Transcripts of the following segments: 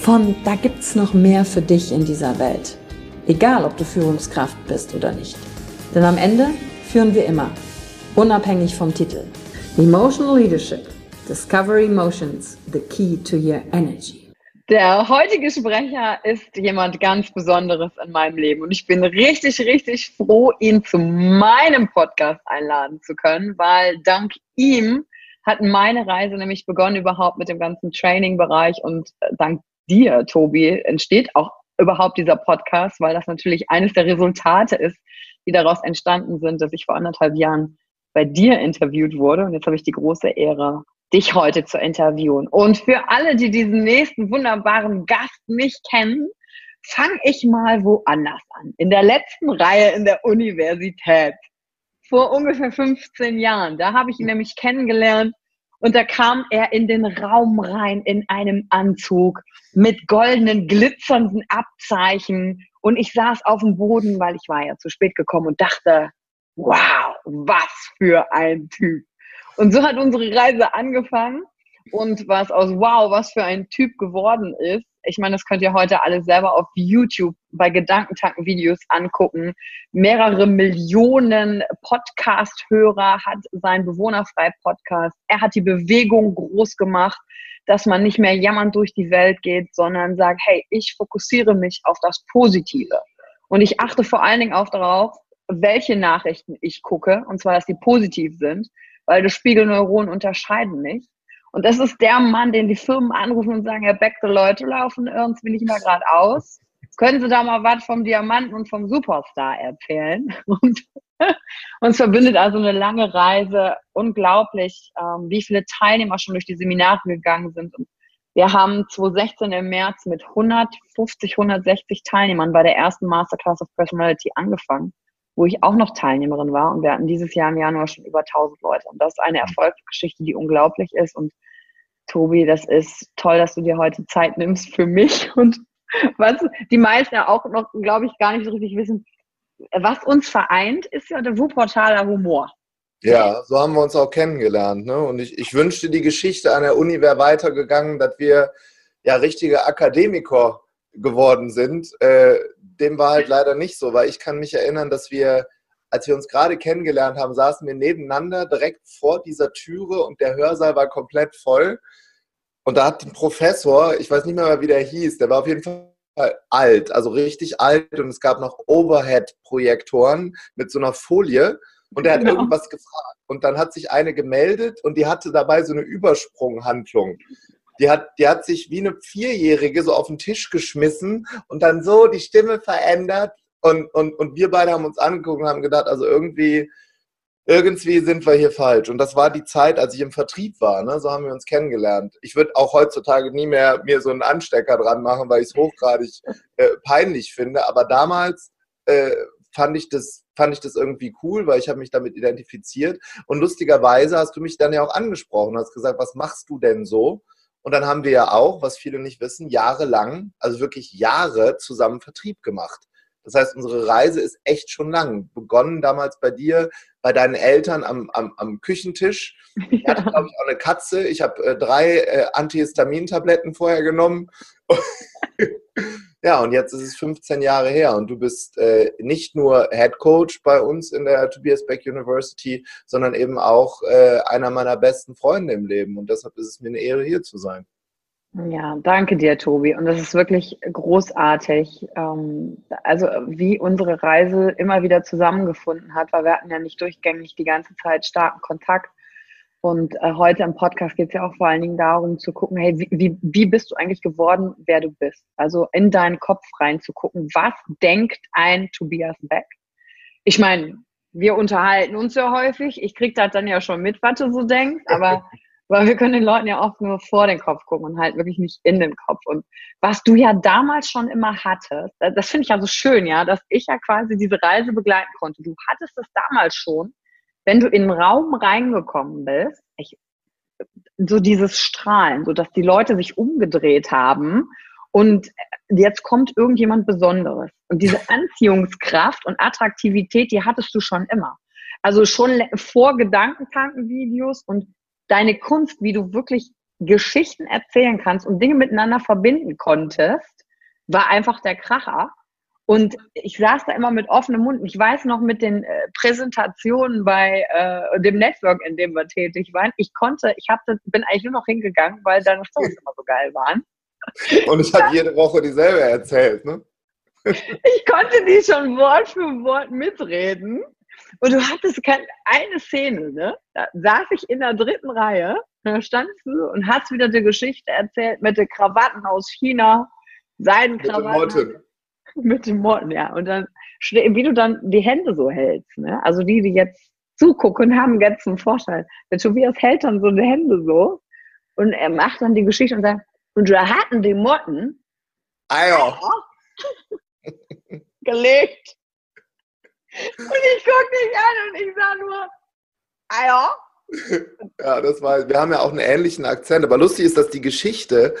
von da gibt's noch mehr für dich in dieser Welt. Egal, ob du Führungskraft bist oder nicht. Denn am Ende führen wir immer, unabhängig vom Titel. Emotional Leadership. Discover Emotions, the key to your energy. Der heutige Sprecher ist jemand ganz Besonderes in meinem Leben und ich bin richtig, richtig froh, ihn zu meinem Podcast einladen zu können, weil dank ihm hat meine Reise nämlich begonnen überhaupt mit dem ganzen Training-Bereich und dank dir, Tobi, entsteht auch überhaupt dieser Podcast, weil das natürlich eines der Resultate ist, die daraus entstanden sind, dass ich vor anderthalb Jahren bei dir interviewt wurde. Und jetzt habe ich die große Ehre, dich heute zu interviewen. Und für alle, die diesen nächsten wunderbaren Gast nicht kennen, fange ich mal woanders an. In der letzten Reihe in der Universität. Vor ungefähr 15 Jahren. Da habe ich ihn nämlich kennengelernt und da kam er in den Raum rein in einem Anzug mit goldenen, glitzernden Abzeichen. Und ich saß auf dem Boden, weil ich war ja zu spät gekommen und dachte, wow, was für ein Typ. Und so hat unsere Reise angefangen. Und was aus wow, was für ein Typ geworden ist, ich meine, das könnt ihr heute alles selber auf YouTube bei Gedankentanken-Videos angucken. Mehrere Millionen Podcast-Hörer hat sein Bewohnerfrei-Podcast. Er hat die Bewegung groß gemacht, dass man nicht mehr jammernd durch die Welt geht, sondern sagt, hey, ich fokussiere mich auf das Positive. Und ich achte vor allen Dingen auch darauf, welche Nachrichten ich gucke, und zwar, dass die positiv sind, weil die Spiegelneuronen unterscheiden nicht. Und das ist der Mann, den die Firmen anrufen und sagen, Herr Beck, die Leute laufen irgendwie nicht mehr gerade aus. Können Sie da mal was vom Diamanten und vom Superstar erzählen? Und uns verbindet also eine lange Reise. Unglaublich, ähm, wie viele Teilnehmer schon durch die Seminare gegangen sind. Und wir haben 2016 im März mit 150, 160 Teilnehmern bei der ersten Masterclass of Personality angefangen, wo ich auch noch Teilnehmerin war. Und wir hatten dieses Jahr im Januar schon über 1000 Leute. Und das ist eine Erfolgsgeschichte, die unglaublich ist. Und Tobi, das ist toll, dass du dir heute Zeit nimmst für mich und was die meisten ja auch noch, glaube ich, gar nicht so richtig wissen. Was uns vereint, ist ja der Wuppertaler Humor. Ja, so haben wir uns auch kennengelernt. Ne? Und ich, ich wünschte, die Geschichte an der Uni wäre weitergegangen, dass wir ja richtige Akademiker geworden sind. Äh, dem war halt leider nicht so, weil ich kann mich erinnern, dass wir als wir uns gerade kennengelernt haben, saßen wir nebeneinander direkt vor dieser Türe und der Hörsaal war komplett voll. Und da hat ein Professor, ich weiß nicht mehr, wie der hieß, der war auf jeden Fall alt, also richtig alt und es gab noch Overhead-Projektoren mit so einer Folie und er hat genau. irgendwas gefragt. Und dann hat sich eine gemeldet und die hatte dabei so eine Übersprunghandlung. Die hat, die hat sich wie eine Vierjährige so auf den Tisch geschmissen und dann so die Stimme verändert und, und, und wir beide haben uns angeguckt und haben gedacht, also irgendwie, irgendwie sind wir hier falsch. Und das war die Zeit, als ich im Vertrieb war. Ne? So haben wir uns kennengelernt. Ich würde auch heutzutage nie mehr mir so einen Anstecker dran machen, weil ich es hochgradig äh, peinlich finde. Aber damals äh, fand ich das fand ich das irgendwie cool, weil ich habe mich damit identifiziert. Und lustigerweise hast du mich dann ja auch angesprochen, hast gesagt, was machst du denn so? Und dann haben wir ja auch, was viele nicht wissen, jahrelang, also wirklich Jahre zusammen Vertrieb gemacht Das heißt, unsere Reise ist echt schon lang. Begonnen damals bei dir, bei deinen Eltern am, am, am Küchentisch. Ich hatte, glaube ich, auch eine Katze. Ich habe äh, drei äh, Antihistamintabletten vorher genommen. ja, und jetzt ist es 15 Jahre her und du bist äh, nicht nur Head Coach bei uns in der Tobias Beck University, sondern eben auch äh, einer meiner besten Freunde im Leben. Und deshalb ist es mir eine Ehre, hier zu sein. Ja, danke dir, Tobi. Und das ist wirklich großartig. Ähm, also wie unsere Reise immer wieder zusammengefunden hat, weil wir hatten ja nicht durchgängig die ganze Zeit starken Kontakt. Und äh, heute im Podcast geht es ja auch vor allen Dingen darum zu gucken, hey, wie, wie, wie bist du eigentlich geworden, wer du bist? Also in deinen Kopf reinzugucken, was denkt ein Tobias Beck? Ich meine, wir unterhalten uns ja häufig. Ich kriege das dann ja schon mit, was du so denkst, aber weil wir können den Leuten ja oft nur vor den Kopf gucken und halt wirklich nicht in den Kopf. Und was du ja damals schon immer hattest, das finde ich ja so schön, ja, dass ich ja quasi diese Reise begleiten konnte. Du hattest es damals schon, wenn du in den Raum reingekommen bist, ich, so dieses Strahlen, so dass die Leute sich umgedreht haben und jetzt kommt irgendjemand Besonderes. Und diese Anziehungskraft und Attraktivität, die hattest du schon immer. Also schon vor Gedankentanken-Videos und deine Kunst, wie du wirklich Geschichten erzählen kannst und Dinge miteinander verbinden konntest, war einfach der Kracher. Und ich saß da immer mit offenem Mund. Ich weiß noch mit den äh, Präsentationen bei äh, dem Network, in dem wir tätig waren. Ich konnte, ich hab, bin eigentlich nur noch hingegangen, weil deine Stories immer so geil waren. Und ich habe jede Woche dieselbe erzählt, ne? Ich konnte die schon Wort für Wort mitreden. Und du hattest keine, eine Szene, ne? Da saß ich in der dritten Reihe, da standst du und hast wieder die Geschichte erzählt mit den Krawatten aus China, Seidenkrawatten. Mit den Motten, ja. Und dann, wie du dann die Hände so hältst, ne? Also die, die jetzt zugucken, haben jetzt einen Vorteil. Der Tobias hält dann so die Hände so und er macht dann die Geschichte und sagt, und da hatten die Motten Eier gelegt und ich gucke dich an und ich sage nur, ah ja. Ja, das war, wir haben ja auch einen ähnlichen Akzent. Aber lustig ist, dass die Geschichte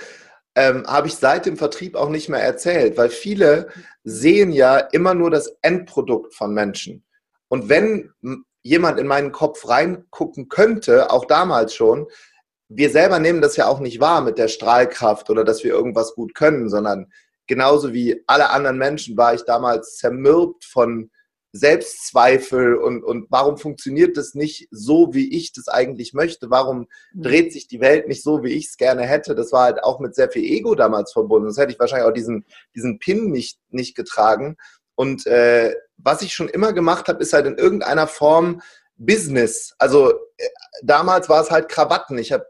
ähm, habe ich seit dem Vertrieb auch nicht mehr erzählt, weil viele sehen ja immer nur das Endprodukt von Menschen. Und wenn jemand in meinen Kopf reingucken könnte, auch damals schon, wir selber nehmen das ja auch nicht wahr mit der Strahlkraft oder dass wir irgendwas gut können, sondern genauso wie alle anderen Menschen war ich damals zermürbt von Selbstzweifel und, und warum funktioniert das nicht so, wie ich das eigentlich möchte? Warum mhm. dreht sich die Welt nicht so, wie ich es gerne hätte? Das war halt auch mit sehr viel Ego damals verbunden. Sonst hätte ich wahrscheinlich auch diesen, diesen Pin nicht, nicht getragen. Und äh, was ich schon immer gemacht habe, ist halt in irgendeiner Form Business. Also äh, damals war es halt Krawatten. Ich habe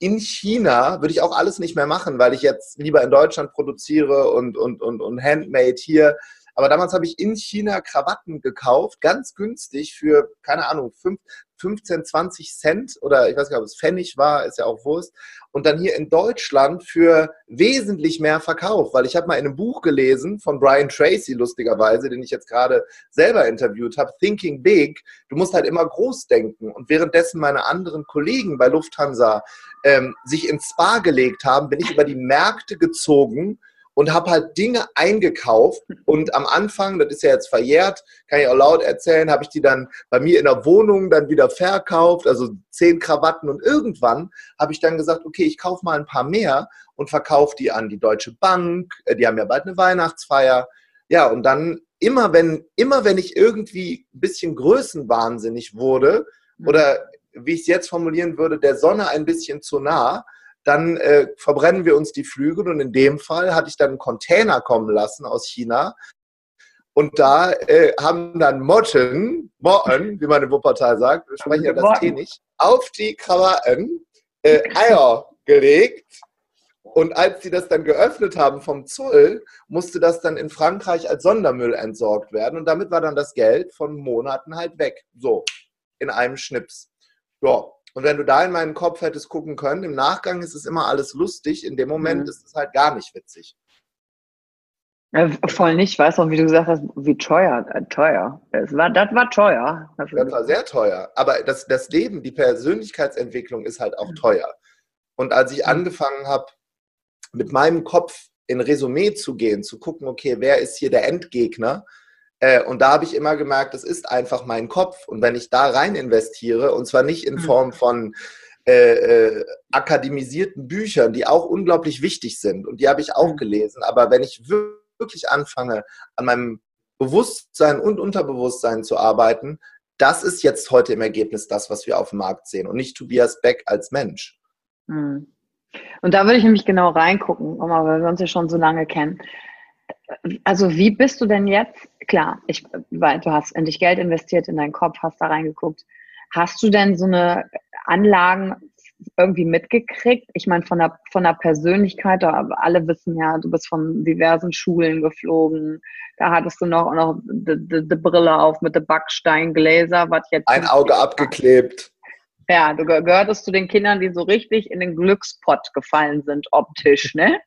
in China würde ich auch alles nicht mehr machen, weil ich jetzt lieber in Deutschland produziere und, und, und, und Handmade hier aber damals habe ich in China Krawatten gekauft, ganz günstig für, keine Ahnung, 5, 15, 20 Cent oder ich weiß nicht, ob es Pfennig war, ist ja auch Wurst. Und dann hier in Deutschland für wesentlich mehr verkauft, weil ich habe mal in einem Buch gelesen von Brian Tracy, lustigerweise, den ich jetzt gerade selber interviewt habe, Thinking Big. Du musst halt immer groß denken. Und währenddessen meine anderen Kollegen bei Lufthansa ähm, sich ins Spa gelegt haben, bin ich über die Märkte gezogen und habe halt Dinge eingekauft und am Anfang, das ist ja jetzt verjährt, kann ich auch laut erzählen, habe ich die dann bei mir in der Wohnung dann wieder verkauft, also zehn Krawatten und irgendwann habe ich dann gesagt, okay, ich kaufe mal ein paar mehr und verkaufe die an die Deutsche Bank, äh, die haben ja bald eine Weihnachtsfeier. Ja, und dann immer wenn, immer wenn ich irgendwie ein bisschen größenwahnsinnig wurde oder wie ich es jetzt formulieren würde, der Sonne ein bisschen zu nah, dann äh, verbrennen wir uns die Flügel und in dem Fall hatte ich dann einen Container kommen lassen aus China und da äh, haben dann Motten, Motten, wie man in Wuppertal sagt, wir sprechen ja das T nicht, auf die Krawatten äh, Eier gelegt. Und als sie das dann geöffnet haben vom Zoll, musste das dann in Frankreich als Sondermüll entsorgt werden. Und damit war dann das Geld von Monaten halt weg. So, in einem Schnips. Ja, und wenn du da in meinen Kopf hättest gucken können, im Nachgang ist es immer alles lustig, in dem Moment mhm. ist es halt gar nicht witzig. Ja, voll nicht. Ich weiß auch, wie du gesagt hast, wie teuer, äh, teuer. Das war, das war teuer. Das war sehr teuer. Aber das, das Leben, die Persönlichkeitsentwicklung ist halt auch mhm. teuer. Und als ich mhm. angefangen habe, mit meinem Kopf in Resümee zu gehen, zu gucken, okay, wer ist hier der Endgegner? Äh, und da habe ich immer gemerkt, es ist einfach mein Kopf. Und wenn ich da rein investiere, und zwar nicht in mhm. Form von äh, äh, akademisierten Büchern, die auch unglaublich wichtig sind, und die habe ich auch mhm. gelesen, aber wenn ich wirklich anfange, an meinem Bewusstsein und Unterbewusstsein zu arbeiten, das ist jetzt heute im Ergebnis das, was wir auf dem Markt sehen und nicht Tobias Beck als Mensch. Mhm. Und da würde ich nämlich genau reingucken, weil wir uns ja schon so lange kennen. Also wie bist du denn jetzt? Klar, ich, weil du hast in dich Geld investiert, in deinen Kopf, hast da reingeguckt. Hast du denn so eine Anlagen irgendwie mitgekriegt? Ich meine, von der, von der Persönlichkeit, alle wissen ja, du bist von diversen Schulen geflogen. Da hattest du noch, noch die, die, die Brille auf mit den Backsteingläser, was jetzt. Ein Auge abgeklebt. Ja, du gehörtest zu den Kindern, die so richtig in den Glückspott gefallen sind, optisch, ne?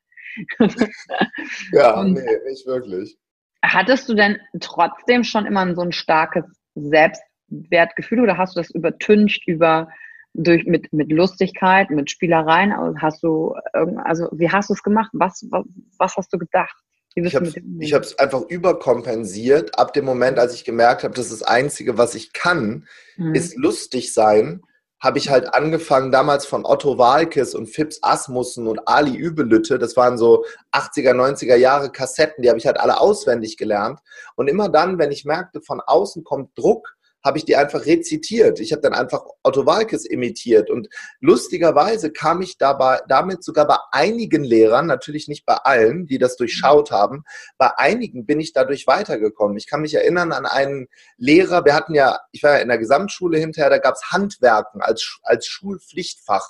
ja, nee, nicht wirklich. Hattest du denn trotzdem schon immer so ein starkes Selbstwertgefühl oder hast du das übertüncht über durch mit, mit Lustigkeit, mit Spielereien? Hast du also wie hast du es gemacht? Was, was, was hast du gedacht? Ich habe es einfach überkompensiert. Ab dem Moment, als ich gemerkt habe, das ist das Einzige, was ich kann, mhm. ist lustig sein habe ich halt angefangen, damals von Otto Walkes und Fips Asmussen und Ali Übelütte, das waren so 80er, 90er Jahre Kassetten, die habe ich halt alle auswendig gelernt. Und immer dann, wenn ich merkte, von außen kommt Druck, habe ich die einfach rezitiert. Ich habe dann einfach Otto Walkes imitiert. Und lustigerweise kam ich dabei, damit sogar bei einigen Lehrern, natürlich nicht bei allen, die das durchschaut haben, bei einigen bin ich dadurch weitergekommen. Ich kann mich erinnern an einen Lehrer, wir hatten ja, ich war ja in der Gesamtschule hinterher, da gab es Handwerken als, als Schulpflichtfach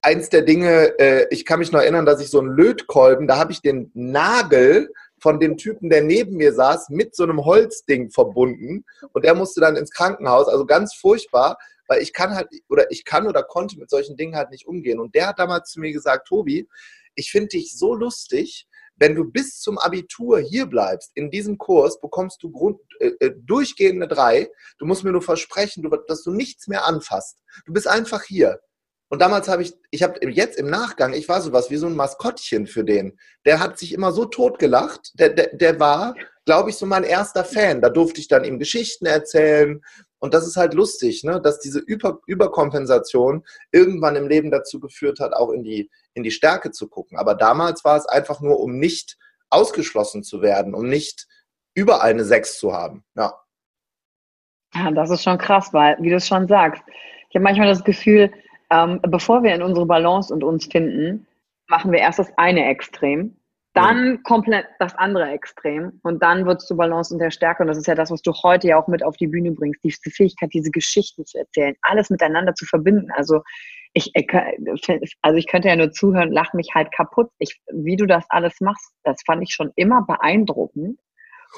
eins der Dinge, äh, ich kann mich noch erinnern, dass ich so einen Lötkolben, da habe ich den Nagel von dem Typen, der neben mir saß, mit so einem Holzding verbunden und der musste dann ins Krankenhaus. Also ganz furchtbar, weil ich kann halt oder ich kann oder konnte mit solchen Dingen halt nicht umgehen. Und der hat damals zu mir gesagt, Tobi, ich finde dich so lustig, wenn du bis zum Abitur hier bleibst, in diesem Kurs, bekommst du Grund, äh, äh durchgehende drei. Du musst mir nur versprechen, dass du nichts mehr anfasst. Du bist einfach hier. Und damals habe ich, ich habe jetzt im Nachgang, ich war sowas wie so ein Maskottchen für den. Der hat sich immer so totgelacht. Der, der, der war, glaube ich, so mein erster Fan. Da durfte ich dann ihm Geschichten erzählen. Und das ist halt lustig, ne? dass diese Über Überkompensation irgendwann im Leben dazu geführt hat, auch in die, in die Stärke zu gucken. Aber damals war es einfach nur, um nicht ausgeschlossen zu werden, um nicht überall eine Sechs zu haben. Ja. Ja, das ist schon krass, weil, wie du es schon sagst, ich habe manchmal das Gefühl, ähm, bevor wir in unsere Balance und uns finden, machen wir erst das eine Extrem, dann ja. komplett das andere Extrem und dann wird es zur Balance und der Stärke. Und das ist ja das, was du heute ja auch mit auf die Bühne bringst, die Fähigkeit, diese Geschichten zu erzählen, alles miteinander zu verbinden. Also ich, äh, also ich könnte ja nur zuhören, lach mich halt kaputt. Ich, wie du das alles machst, das fand ich schon immer beeindruckend.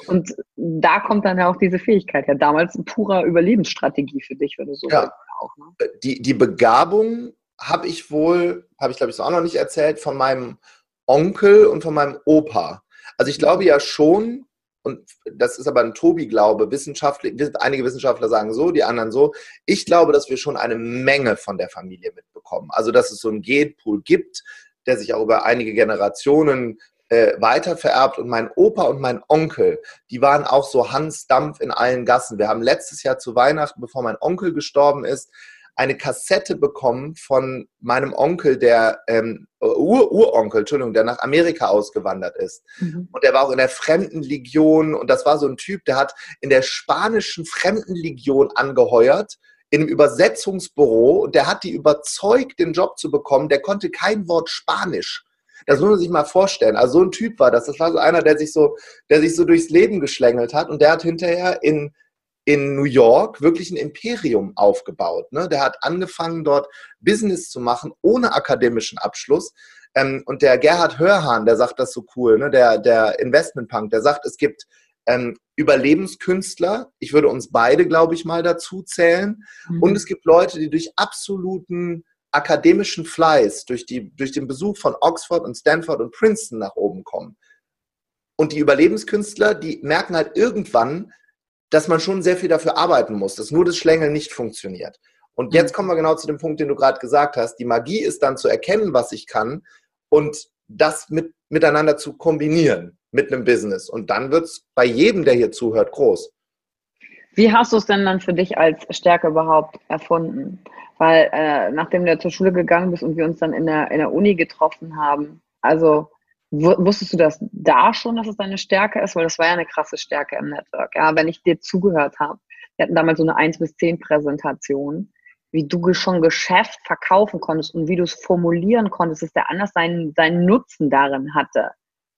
Und da kommt dann ja auch diese Fähigkeit her. Damals ein purer Überlebensstrategie für dich, wenn du so ja. auch. Ne? Die, die Begabung habe ich wohl, habe ich glaube ich so auch noch nicht erzählt, von meinem Onkel und von meinem Opa. Also ich glaube ja schon, und das ist aber ein Tobi-Glaube, Wissenschaftler, einige Wissenschaftler sagen so, die anderen so. Ich glaube, dass wir schon eine Menge von der Familie mitbekommen. Also dass es so einen Genpool gibt, der sich auch über einige Generationen äh, weiter vererbt und mein Opa und mein Onkel, die waren auch so Hans Dampf in allen Gassen. Wir haben letztes Jahr zu Weihnachten, bevor mein Onkel gestorben ist, eine Kassette bekommen von meinem Onkel, der ähm, Ur Uronkel, Entschuldigung, der nach Amerika ausgewandert ist. Mhm. Und der war auch in der Fremdenlegion und das war so ein Typ, der hat in der spanischen Fremdenlegion angeheuert in einem Übersetzungsbüro und der hat die überzeugt, den Job zu bekommen. Der konnte kein Wort Spanisch. Das muss man sich mal vorstellen. Also so ein Typ war das. Das war so einer, der sich so, der sich so durchs Leben geschlängelt hat und der hat hinterher in, in New York wirklich ein Imperium aufgebaut. Ne? Der hat angefangen, dort Business zu machen, ohne akademischen Abschluss. Ähm, und der Gerhard Hörhahn, der sagt das so cool, ne? der, der Investmentpunk, der sagt, es gibt ähm, Überlebenskünstler. Ich würde uns beide, glaube ich, mal dazu zählen. Mhm. Und es gibt Leute, die durch absoluten akademischen Fleiß, durch, die, durch den Besuch von Oxford und Stanford und Princeton nach oben kommen. Und die Überlebenskünstler, die merken halt irgendwann, dass man schon sehr viel dafür arbeiten muss, dass nur das Schlängeln nicht funktioniert. Und jetzt mhm. kommen wir genau zu dem Punkt, den du gerade gesagt hast. Die Magie ist dann zu erkennen, was ich kann und das mit, miteinander zu kombinieren mit einem Business. Und dann wird es bei jedem, der hier zuhört, groß. Wie hast du es denn dann für dich als Stärke überhaupt erfunden? Weil äh, nachdem du zur Schule gegangen bist und wir uns dann in der, in der Uni getroffen haben, also wusstest du das da schon, dass es deine Stärke ist? Weil das war ja eine krasse Stärke im Network. Ja, wenn ich dir zugehört habe, wir hatten damals so eine 1 bis 10 Präsentation, wie du schon Geschäft verkaufen konntest und wie du es formulieren konntest, dass der anders seinen, seinen Nutzen darin hatte.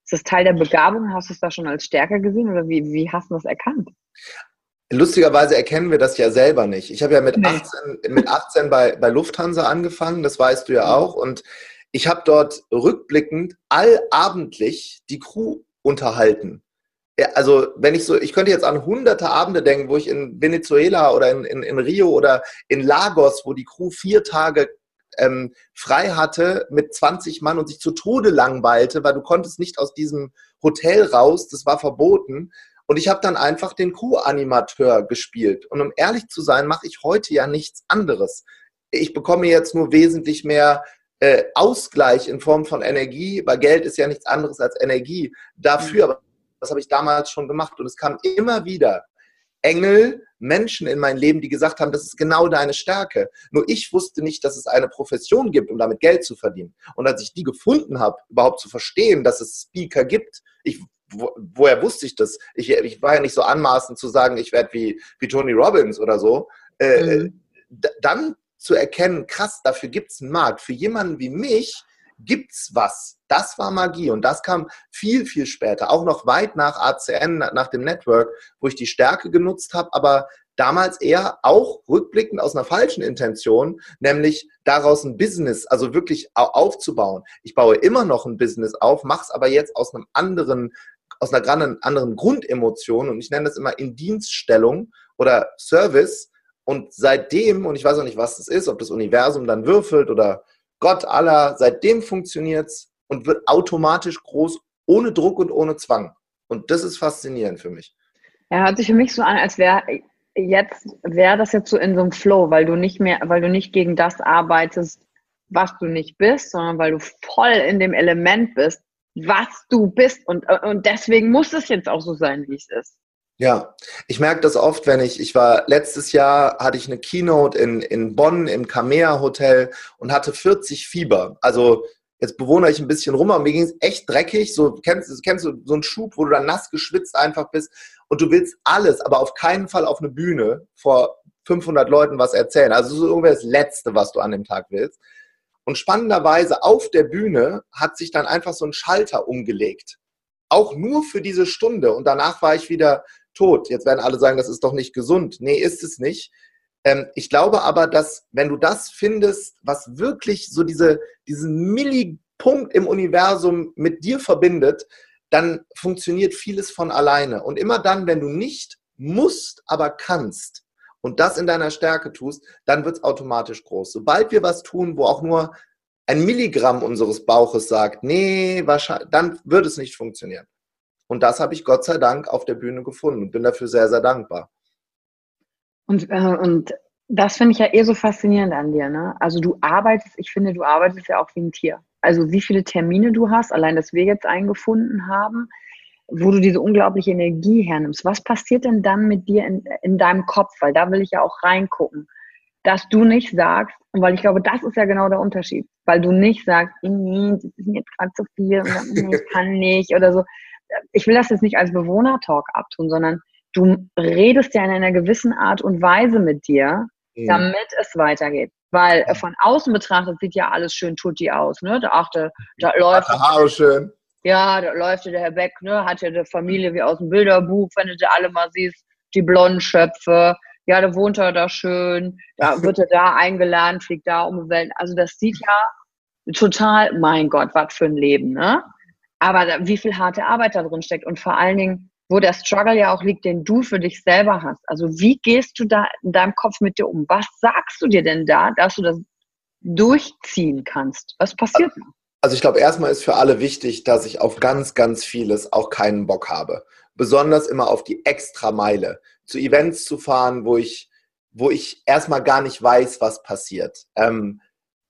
Ist das Teil der Begabung? Hast du es da schon als Stärke gesehen oder wie, wie hast du das erkannt? Lustigerweise erkennen wir das ja selber nicht. Ich habe ja mit nee. 18, mit 18 bei, bei Lufthansa angefangen, das weißt du ja mhm. auch. Und ich habe dort rückblickend allabendlich die Crew unterhalten. Ja, also wenn ich so, ich könnte jetzt an hunderte Abende denken, wo ich in Venezuela oder in, in, in Rio oder in Lagos, wo die Crew vier Tage ähm, frei hatte mit 20 Mann und sich zu Tode langweilte, weil du konntest nicht aus diesem Hotel raus, das war verboten. Und ich habe dann einfach den Crew-Animateur gespielt. Und um ehrlich zu sein, mache ich heute ja nichts anderes. Ich bekomme jetzt nur wesentlich mehr äh, Ausgleich in Form von Energie, weil Geld ist ja nichts anderes als Energie. Dafür, mhm. das habe ich damals schon gemacht. Und es kam immer wieder Engel, Menschen in mein Leben, die gesagt haben, das ist genau deine Stärke. Nur ich wusste nicht, dass es eine Profession gibt, um damit Geld zu verdienen. Und als ich die gefunden habe, überhaupt zu verstehen, dass es Speaker gibt, ich, wo, woher wusste ich das? Ich, ich, war ja nicht so anmaßend zu sagen, ich werde wie, wie Tony Robbins oder so. Äh, mhm. Dann zu erkennen, krass, dafür gibt es einen Markt. Für jemanden wie mich gibt's was. Das war Magie und das kam viel, viel später, auch noch weit nach ACN, nach dem Network, wo ich die Stärke genutzt habe, aber damals eher auch rückblickend aus einer falschen Intention, nämlich daraus ein Business, also wirklich aufzubauen. Ich baue immer noch ein Business auf, mache es aber jetzt aus einem anderen, aus einer anderen Grundemotion und ich nenne das immer in Dienststellung oder Service. Und seitdem, und ich weiß auch nicht, was das ist, ob das Universum dann würfelt oder Gott aller, seitdem funktioniert es und wird automatisch groß, ohne Druck und ohne Zwang. Und das ist faszinierend für mich. Er hört sich für mich so an, als wäre jetzt, wäre das jetzt so in so einem Flow, weil du nicht mehr, weil du nicht gegen das arbeitest, was du nicht bist, sondern weil du voll in dem Element bist, was du bist. Und, und deswegen muss es jetzt auch so sein, wie es ist. Ja, ich merke das oft, wenn ich, ich war letztes Jahr, hatte ich eine Keynote in, in Bonn im Kamea Hotel und hatte 40 Fieber. Also jetzt bewohne ich ein bisschen rum, aber mir ging es echt dreckig. So, kennst, kennst du so einen Schub, wo du dann nass geschwitzt einfach bist und du willst alles, aber auf keinen Fall auf eine Bühne vor 500 Leuten was erzählen. Also so irgendwie das Letzte, was du an dem Tag willst. Und spannenderweise auf der Bühne hat sich dann einfach so ein Schalter umgelegt. Auch nur für diese Stunde. Und danach war ich wieder tot. Jetzt werden alle sagen, das ist doch nicht gesund. Nee, ist es nicht. Ähm, ich glaube aber, dass wenn du das findest, was wirklich so diese, diesen Millipunkt im Universum mit dir verbindet, dann funktioniert vieles von alleine. Und immer dann, wenn du nicht musst, aber kannst und das in deiner Stärke tust, dann wird es automatisch groß. Sobald wir was tun, wo auch nur ein Milligramm unseres Bauches sagt, nee, wahrscheinlich, dann wird es nicht funktionieren. Und das habe ich Gott sei Dank auf der Bühne gefunden und bin dafür sehr, sehr dankbar. Und, äh, und das finde ich ja eh so faszinierend an dir. Ne? Also du arbeitest, ich finde, du arbeitest ja auch wie ein Tier. Also wie viele Termine du hast, allein, dass wir jetzt eingefunden haben, wo du diese unglaubliche Energie hernimmst. Was passiert denn dann mit dir in, in deinem Kopf? Weil da will ich ja auch reingucken. Dass du nicht sagst, weil ich glaube, das ist ja genau der Unterschied, weil du nicht sagst, nee, das ist mir jetzt gerade zu viel, und ich kann nicht oder so, ich will das jetzt nicht als Bewohner-Talk abtun, sondern du redest ja in einer gewissen Art und Weise mit dir, mhm. damit es weitergeht. Weil äh, von außen betrachtet sieht ja alles schön tutti aus. Ne? Da, achte, da läuft. Haare schön. Ja, da läuft der Herr Beck, ne? hat ja eine Familie wie aus dem Bilderbuch, wenn du da alle mal siehst, die blonden Schöpfe. Ja, da wohnt er da schön, da wird er da eingeladen, fliegt da um die Welt. Also das sieht ja total, mein Gott, was für ein Leben, ne? aber wie viel harte Arbeit da drin steckt und vor allen Dingen, wo der Struggle ja auch liegt, den du für dich selber hast. Also wie gehst du da in deinem Kopf mit dir um? Was sagst du dir denn da, dass du das durchziehen kannst? Was passiert da? Also ich glaube, erstmal ist für alle wichtig, dass ich auf ganz, ganz vieles auch keinen Bock habe. Besonders immer auf die Extrameile. Zu Events zu fahren, wo ich, wo ich erstmal gar nicht weiß, was passiert. Ähm,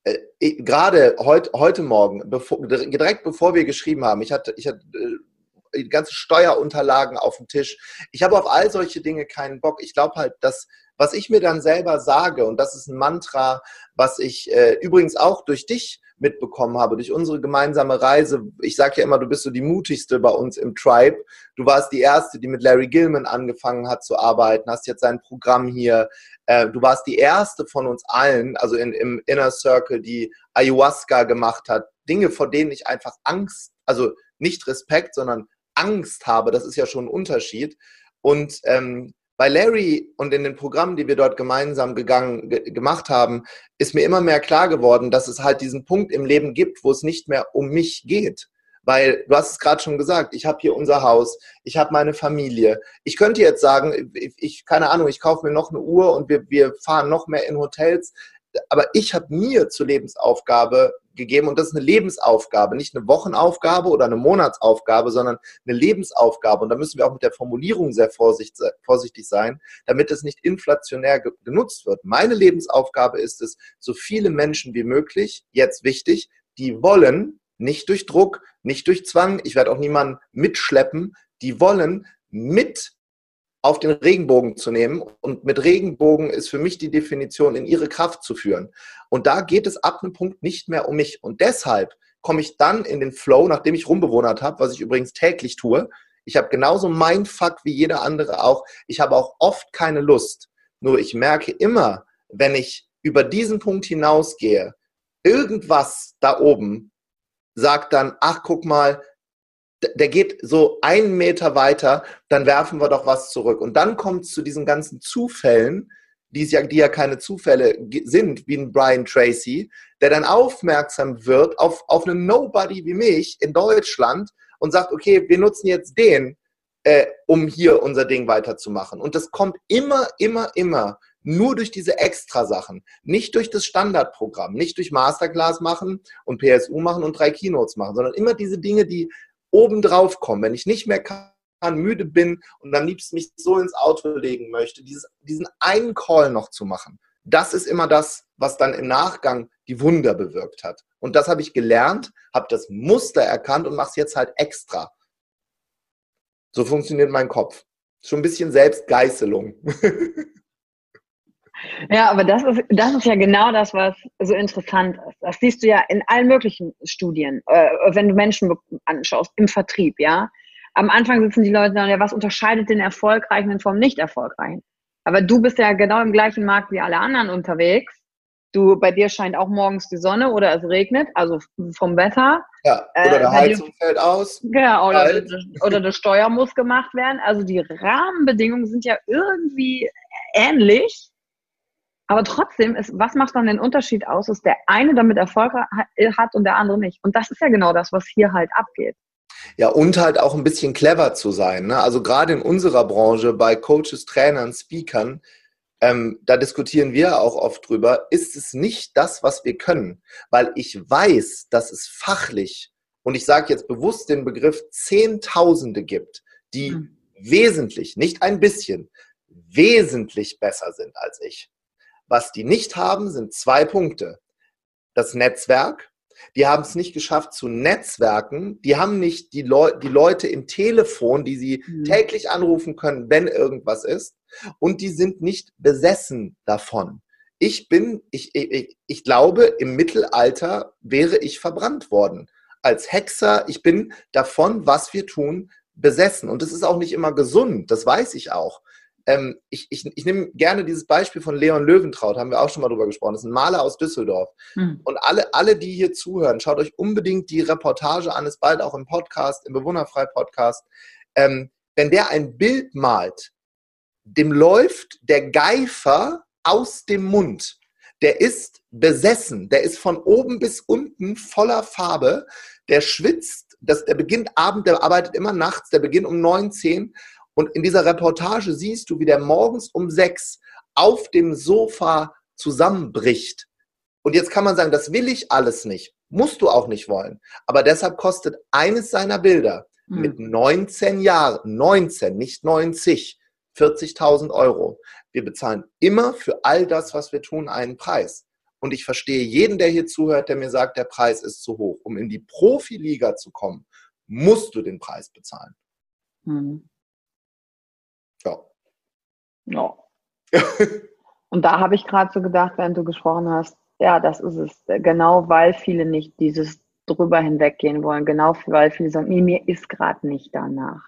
äh, gerade heut, heute Morgen, bevor, direkt bevor wir geschrieben haben, ich hatte, ich hatte äh, die ganzen Steuerunterlagen auf dem Tisch. Ich habe auf all solche Dinge keinen Bock. Ich glaube halt, dass was ich mir dann selber sage, und das ist ein Mantra, was ich äh, übrigens auch durch dich mitbekommen habe, durch unsere gemeinsame Reise. Ich sage ja immer, du bist so die mutigste bei uns im Tribe. Du warst die erste, die mit Larry Gilman angefangen hat zu arbeiten, hast jetzt sein Programm hier. Äh, du warst die erste von uns allen, also in, im Inner Circle, die Ayahuasca gemacht hat. Dinge, vor denen ich einfach Angst, also nicht Respekt, sondern Angst habe. Das ist ja schon ein Unterschied. Und ähm, bei Larry und in den Programmen, die wir dort gemeinsam gegangen, ge gemacht haben, ist mir immer mehr klar geworden, dass es halt diesen Punkt im Leben gibt, wo es nicht mehr um mich geht. Weil du hast es gerade schon gesagt, ich habe hier unser Haus, ich habe meine Familie. Ich könnte jetzt sagen, ich, keine Ahnung, ich kaufe mir noch eine Uhr und wir, wir fahren noch mehr in Hotels. Aber ich habe mir zur Lebensaufgabe gegeben und das ist eine Lebensaufgabe, nicht eine Wochenaufgabe oder eine Monatsaufgabe, sondern eine Lebensaufgabe. Und da müssen wir auch mit der Formulierung sehr vorsichtig sein, damit es nicht inflationär genutzt wird. Meine Lebensaufgabe ist es, so viele Menschen wie möglich, jetzt wichtig, die wollen, nicht durch Druck, nicht durch Zwang, ich werde auch niemanden mitschleppen, die wollen mit auf den Regenbogen zu nehmen. Und mit Regenbogen ist für mich die Definition, in ihre Kraft zu führen. Und da geht es ab einem Punkt nicht mehr um mich. Und deshalb komme ich dann in den Flow, nachdem ich rumbewohnert habe, was ich übrigens täglich tue. Ich habe genauso mein Fuck wie jeder andere auch. Ich habe auch oft keine Lust. Nur ich merke immer, wenn ich über diesen Punkt hinausgehe, irgendwas da oben sagt dann, ach guck mal, der geht so einen Meter weiter, dann werfen wir doch was zurück. Und dann kommt es zu diesen ganzen Zufällen, die ja, die ja keine Zufälle sind, wie ein Brian Tracy, der dann aufmerksam wird auf, auf einen Nobody wie mich in Deutschland und sagt, okay, wir nutzen jetzt den, äh, um hier unser Ding weiterzumachen. Und das kommt immer, immer, immer nur durch diese Extra-Sachen, nicht durch das Standardprogramm, nicht durch Masterclass machen und PSU machen und drei Keynotes machen, sondern immer diese Dinge, die obendrauf kommen, wenn ich nicht mehr kann, müde bin und am liebsten mich so ins Auto legen möchte, dieses, diesen einen Call noch zu machen. Das ist immer das, was dann im Nachgang die Wunder bewirkt hat. Und das habe ich gelernt, habe das Muster erkannt und mache es jetzt halt extra. So funktioniert mein Kopf. Schon ein bisschen Selbstgeißelung. Ja, aber das ist, das ist ja genau das, was so interessant ist. Das siehst du ja in allen möglichen Studien, äh, wenn du Menschen anschaust, im Vertrieb, ja. Am Anfang sitzen die Leute dann, ja, was unterscheidet den Erfolgreichen vom Nicht-Erfolgreichen? Aber du bist ja genau im gleichen Markt wie alle anderen unterwegs. Du, bei dir scheint auch morgens die Sonne oder es regnet, also vom Wetter. Ja, oder der äh, Heizung dir, fällt aus. Genau, oder, oder eine Steuer muss gemacht werden. Also die Rahmenbedingungen sind ja irgendwie ähnlich. Aber trotzdem, ist, was macht dann den Unterschied aus, dass der eine damit Erfolg hat und der andere nicht? Und das ist ja genau das, was hier halt abgeht. Ja, und halt auch ein bisschen clever zu sein. Ne? Also gerade in unserer Branche bei Coaches, Trainern, Speakern, ähm, da diskutieren wir auch oft drüber, ist es nicht das, was wir können. Weil ich weiß, dass es fachlich, und ich sage jetzt bewusst den Begriff Zehntausende gibt, die mhm. wesentlich, nicht ein bisschen, wesentlich besser sind als ich. Was die nicht haben, sind zwei Punkte. Das Netzwerk. Die haben es nicht geschafft zu netzwerken. Die haben nicht die, Leu die Leute im Telefon, die sie mhm. täglich anrufen können, wenn irgendwas ist. Und die sind nicht besessen davon. Ich bin, ich, ich, ich glaube, im Mittelalter wäre ich verbrannt worden. Als Hexer, ich bin davon, was wir tun, besessen. Und das ist auch nicht immer gesund, das weiß ich auch ähm, ich, ich, ich nehme gerne dieses Beispiel von Leon Löwentraut, haben wir auch schon mal drüber gesprochen. Das ist ein Maler aus Düsseldorf. Mhm. Und alle, alle, die hier zuhören, schaut euch unbedingt die Reportage an, ist bald auch im Podcast, im Bewunderfrei-Podcast. Ähm, wenn der ein Bild malt, dem läuft der Geifer aus dem Mund. Der ist besessen, der ist von oben bis unten voller Farbe, der schwitzt, das, der beginnt Abend, der arbeitet immer nachts, der beginnt um 9, 10 und in dieser Reportage siehst du, wie der morgens um sechs auf dem Sofa zusammenbricht. Und jetzt kann man sagen, das will ich alles nicht. Musst du auch nicht wollen. Aber deshalb kostet eines seiner Bilder hm. mit 19 Jahren, 19, nicht 90, 40.000 Euro. Wir bezahlen immer für all das, was wir tun, einen Preis. und ich verstehe jeden, der hier zuhört, der mir sagt, der Preis ist zu hoch. Um in die Profiliga zu kommen, musst du den Preis bezahlen. Hm. Ja. Ja. und da habe ich gerade so gedacht, während du gesprochen hast, ja, das ist es. Genau weil viele nicht dieses drüber hinweggehen wollen. Genau weil viele sagen, nee, mir ist gerade nicht danach.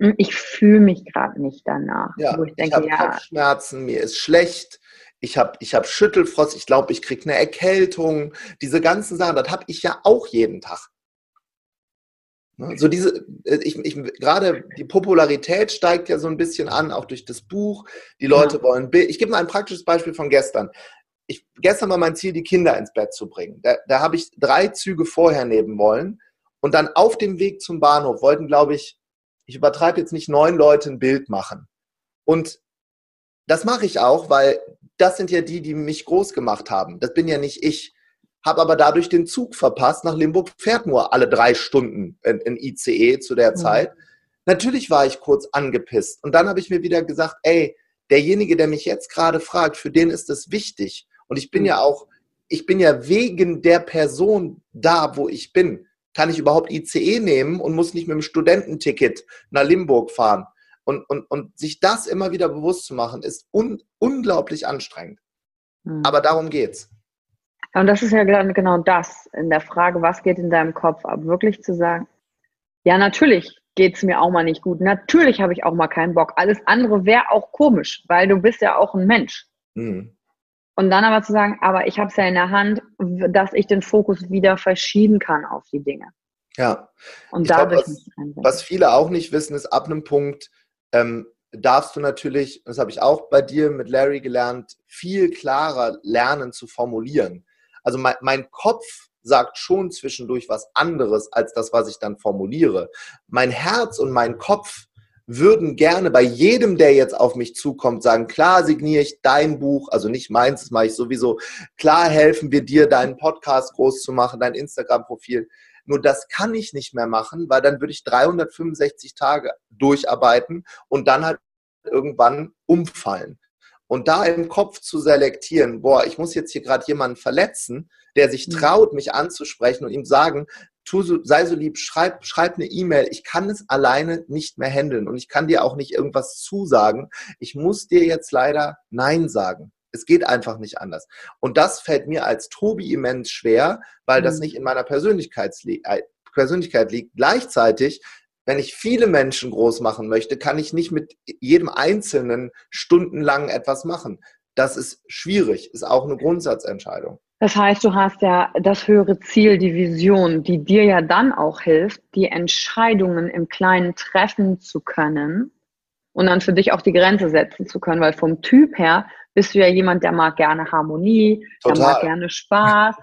Hm, ich fühle mich gerade nicht danach. Ja, ich, ich habe ja, Kopfschmerzen, mir ist schlecht, ich habe ich hab Schüttelfrost, ich glaube, ich kriege eine Erkältung. Diese ganzen Sachen, das habe ich ja auch jeden Tag. Ne, so diese, äh, ich, ich, gerade die Popularität steigt ja so ein bisschen an, auch durch das Buch. Die Leute ja. wollen Bild. Ich gebe mal ein praktisches Beispiel von gestern. Ich, gestern war mein Ziel, die Kinder ins Bett zu bringen. Da, da habe ich drei Züge vorher nehmen wollen. Und dann auf dem Weg zum Bahnhof wollten, glaube ich, ich übertreibe jetzt nicht, neun Leute ein Bild machen. Und das mache ich auch, weil das sind ja die, die mich groß gemacht haben. Das bin ja nicht ich. Habe aber dadurch den Zug verpasst. Nach Limburg fährt nur alle drei Stunden ein ICE zu der mhm. Zeit. Natürlich war ich kurz angepisst. Und dann habe ich mir wieder gesagt, ey, derjenige, der mich jetzt gerade fragt, für den ist das wichtig. Und ich bin mhm. ja auch, ich bin ja wegen der Person da, wo ich bin. Kann ich überhaupt ICE nehmen und muss nicht mit dem Studententicket nach Limburg fahren? Und, und, und sich das immer wieder bewusst zu machen, ist un, unglaublich anstrengend. Mhm. Aber darum geht's. Und das ist ja genau das in der Frage, was geht in deinem Kopf ab? Wirklich zu sagen, ja, natürlich geht es mir auch mal nicht gut. Natürlich habe ich auch mal keinen Bock. Alles andere wäre auch komisch, weil du bist ja auch ein Mensch. Mhm. Und dann aber zu sagen, aber ich habe es ja in der Hand, dass ich den Fokus wieder verschieben kann auf die Dinge. Ja. Und ich dadurch glaub, was, was viele auch nicht wissen, ist ab einem Punkt, ähm, darfst du natürlich, das habe ich auch bei dir mit Larry gelernt, viel klarer lernen zu formulieren. Also mein, mein Kopf sagt schon zwischendurch was anderes als das, was ich dann formuliere. Mein Herz und mein Kopf würden gerne bei jedem, der jetzt auf mich zukommt, sagen, klar signiere ich dein Buch, also nicht meins, das mache ich sowieso, klar helfen wir dir, deinen Podcast groß zu machen, dein Instagram-Profil. Nur das kann ich nicht mehr machen, weil dann würde ich 365 Tage durcharbeiten und dann halt irgendwann umfallen. Und da im Kopf zu selektieren, boah, ich muss jetzt hier gerade jemanden verletzen, der sich mhm. traut, mich anzusprechen und ihm sagen, tu sei so lieb, schreib, schreib eine E-Mail. Ich kann es alleine nicht mehr handeln und ich kann dir auch nicht irgendwas zusagen. Ich muss dir jetzt leider Nein sagen. Es geht einfach nicht anders. Und das fällt mir als Tobi immens schwer, weil das mhm. nicht in meiner äh, Persönlichkeit liegt. Gleichzeitig, wenn ich viele Menschen groß machen möchte, kann ich nicht mit jedem Einzelnen stundenlang etwas machen. Das ist schwierig, ist auch eine Grundsatzentscheidung. Das heißt, du hast ja das höhere Ziel, die Vision, die dir ja dann auch hilft, die Entscheidungen im Kleinen treffen zu können und dann für dich auch die Grenze setzen zu können, weil vom Typ her bist du ja jemand, der mag gerne Harmonie, Total. der mag gerne Spaß.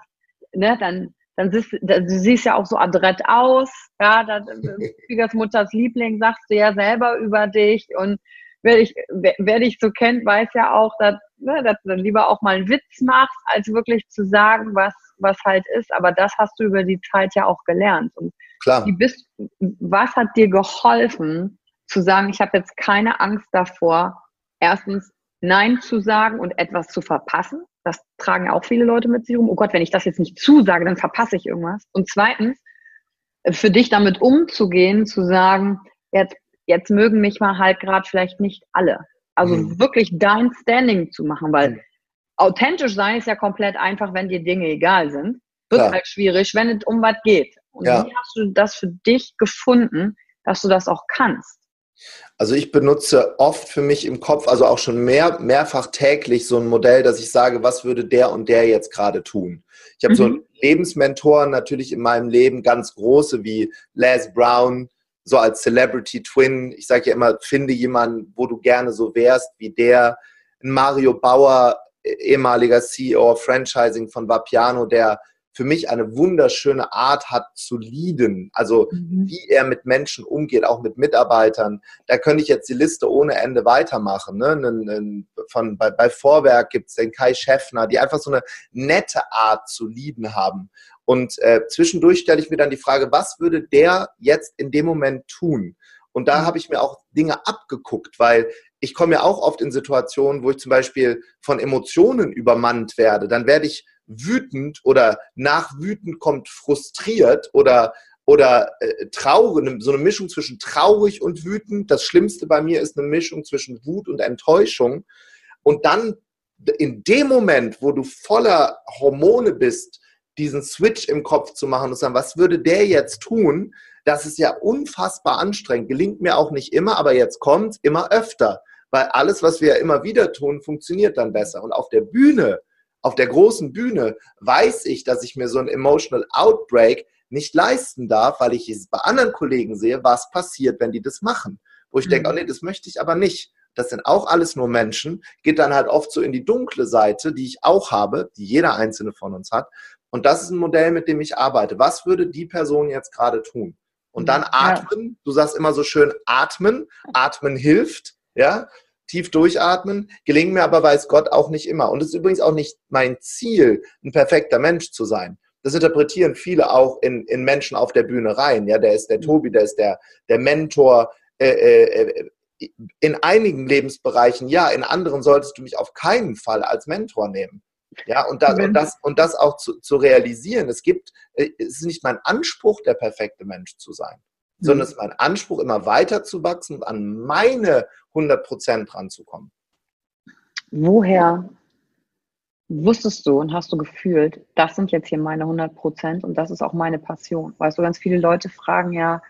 ne, dann, dann siehst du siehst ja auch so adrett aus. Ja, dann, Schwiegersmutters Liebling sagst du ja selber über dich. Und wer dich, wer, wer dich so kennt, weiß ja auch, dass, ne, dass du dann lieber auch mal einen Witz machst, als wirklich zu sagen, was, was halt ist. Aber das hast du über die Zeit ja auch gelernt. Und Klar. Bist, was hat dir geholfen, zu sagen, ich habe jetzt keine Angst davor, erstens Nein zu sagen und etwas zu verpassen. Das tragen auch viele Leute mit sich rum. Oh Gott, wenn ich das jetzt nicht zusage, dann verpasse ich irgendwas. Und zweitens, für dich damit umzugehen, zu sagen, jetzt, jetzt mögen mich mal halt gerade vielleicht nicht alle. Also mhm. wirklich dein Standing zu machen, weil mhm. authentisch sein ist ja komplett einfach, wenn dir Dinge egal sind. Wird ja. halt schwierig, wenn es um was geht. Und ja. wie hast du das für dich gefunden, dass du das auch kannst? Also ich benutze oft für mich im Kopf, also auch schon mehr, mehrfach täglich so ein Modell, dass ich sage, was würde der und der jetzt gerade tun. Ich habe mhm. so Lebensmentoren natürlich in meinem Leben, ganz große wie Les Brown, so als Celebrity Twin. Ich sage ja immer, finde jemanden, wo du gerne so wärst wie der. Mario Bauer, ehemaliger CEO Franchising von Vapiano, der für mich eine wunderschöne Art hat zu leaden, also mhm. wie er mit Menschen umgeht, auch mit Mitarbeitern. Da könnte ich jetzt die Liste ohne Ende weitermachen. Ne? Von, bei, bei Vorwerk gibt es den Kai Schäffner, die einfach so eine nette Art zu leaden haben. Und äh, zwischendurch stelle ich mir dann die Frage, was würde der jetzt in dem Moment tun? Und da mhm. habe ich mir auch Dinge abgeguckt, weil ich komme ja auch oft in Situationen, wo ich zum Beispiel von Emotionen übermannt werde. Dann werde ich wütend oder nach wütend kommt frustriert oder oder äh, traurig, so eine Mischung zwischen traurig und wütend. Das Schlimmste bei mir ist eine Mischung zwischen Wut und Enttäuschung. Und dann in dem Moment, wo du voller Hormone bist, diesen Switch im Kopf zu machen und zu sagen, was würde der jetzt tun? Das ist ja unfassbar anstrengend. Gelingt mir auch nicht immer, aber jetzt kommt immer öfter, weil alles, was wir ja immer wieder tun, funktioniert dann besser. Und auf der Bühne, auf der großen Bühne, weiß ich, dass ich mir so ein Emotional Outbreak nicht leisten darf, weil ich es bei anderen Kollegen sehe, was passiert, wenn die das machen. Wo ich mhm. denke, oh nee, das möchte ich aber nicht. Das sind auch alles nur Menschen, geht dann halt oft so in die dunkle Seite, die ich auch habe, die jeder einzelne von uns hat. Und das ist ein Modell, mit dem ich arbeite. Was würde die Person jetzt gerade tun? Und dann atmen. Ja. Du sagst immer so schön atmen. Atmen hilft, ja. Tief durchatmen. Gelingt mir aber, weiß Gott, auch nicht immer. Und es ist übrigens auch nicht mein Ziel, ein perfekter Mensch zu sein das interpretieren viele auch in, in Menschen auf der Bühne rein. Ja, der ist der Tobi, der ist der, der Mentor. Äh, äh, in einigen Lebensbereichen ja, in anderen solltest du mich auf keinen Fall als Mentor nehmen. Ja, und das, und das, und das auch zu, zu realisieren. Es gibt, äh, es ist nicht mein Anspruch, der perfekte Mensch zu sein, mhm. sondern es ist mein Anspruch, immer weiter zu wachsen und an meine 100 Prozent ranzukommen. Woher wusstest du und hast du gefühlt, das sind jetzt hier meine 100 Prozent und das ist auch meine Passion? Weißt du, ganz viele Leute fragen ja,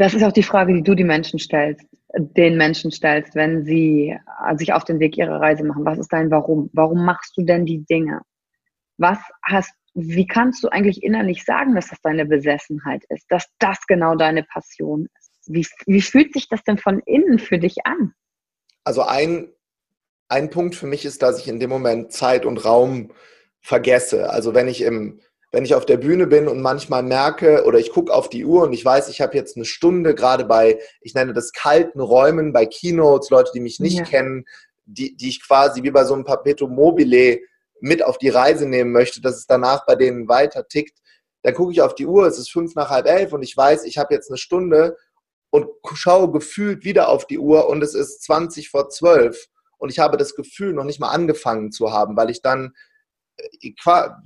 das ist auch die Frage, die du die Menschen stellst, den Menschen stellst, wenn sie äh, sich auf den Weg ihrer Reise machen. Was ist dein Warum? Warum machst du denn die Dinge? Was hast, wie kannst du eigentlich innerlich sagen, dass das deine Besessenheit ist, dass das genau deine Passion ist? Wie, wie fühlt sich das denn von innen für dich an? Also ein ein Punkt für mich ist, dass ich in dem Moment Zeit und Raum vergesse. Also wenn ich im, wenn ich auf der Bühne bin und manchmal merke oder ich gucke auf die Uhr und ich weiß, ich habe jetzt eine Stunde gerade bei, ich nenne das kalten Räumen, bei Keynotes, Leute, die mich nicht ja. kennen, die, die ich quasi wie bei so einem Perpetuum mobile mit auf die Reise nehmen möchte, dass es danach bei denen weiter tickt, dann gucke ich auf die Uhr, es ist fünf nach halb elf und ich weiß, ich habe jetzt eine Stunde und schaue gefühlt wieder auf die Uhr und es ist 20 vor zwölf und ich habe das Gefühl, noch nicht mal angefangen zu haben, weil ich dann, äh,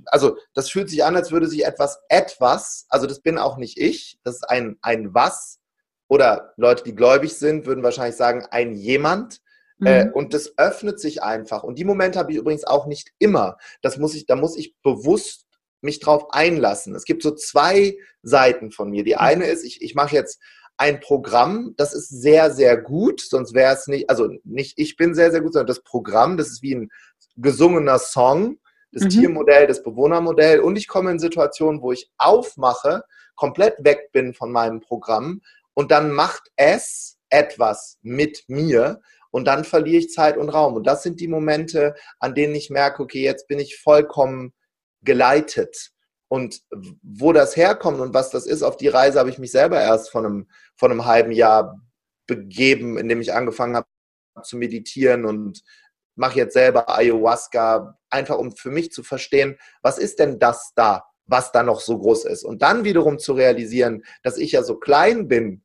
also das fühlt sich an, als würde sich etwas, etwas, also das bin auch nicht ich, das ist ein, ein was, oder Leute, die gläubig sind, würden wahrscheinlich sagen, ein jemand. Äh, mhm. und das öffnet sich einfach. Und die Momente habe ich übrigens auch nicht immer. Das muss ich, da muss ich bewusst mich drauf einlassen. Es gibt so zwei Seiten von mir. Die eine ist, ich, ich mache jetzt ein Programm, das ist sehr, sehr gut, sonst wäre es nicht, also nicht ich bin sehr, sehr gut, sondern das Programm, das ist wie ein gesungener Song, das mhm. Tiermodell, das Bewohnermodell und ich komme in Situationen, wo ich aufmache, komplett weg bin von meinem Programm und dann macht es etwas mit mir und dann verliere ich Zeit und Raum. Und das sind die Momente, an denen ich merke, okay, jetzt bin ich vollkommen geleitet. Und wo das herkommt und was das ist, auf die Reise habe ich mich selber erst von einem, von einem halben Jahr begeben, indem ich angefangen habe zu meditieren und mache jetzt selber Ayahuasca, einfach um für mich zu verstehen, was ist denn das da, was da noch so groß ist. Und dann wiederum zu realisieren, dass ich ja so klein bin,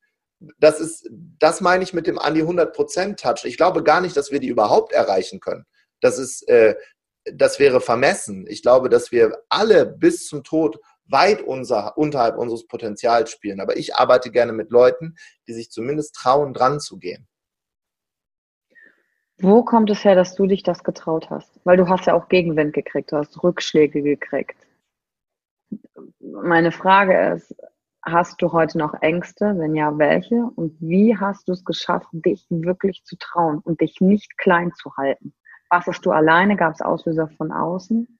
das ist, das meine ich mit dem an die 100% Touch. Ich glaube gar nicht, dass wir die überhaupt erreichen können. Das ist, äh, das wäre vermessen. Ich glaube, dass wir alle bis zum Tod weit unser, unterhalb unseres Potenzials spielen. Aber ich arbeite gerne mit Leuten, die sich zumindest trauen, dran zu gehen. Wo kommt es her, dass du dich das getraut hast? Weil du hast ja auch Gegenwind gekriegt, du hast Rückschläge gekriegt. Meine Frage ist, hast du heute noch Ängste? Wenn ja, welche? Und wie hast du es geschafft, dich wirklich zu trauen und dich nicht klein zu halten? Warst du alleine? Gab es Auslöser von außen?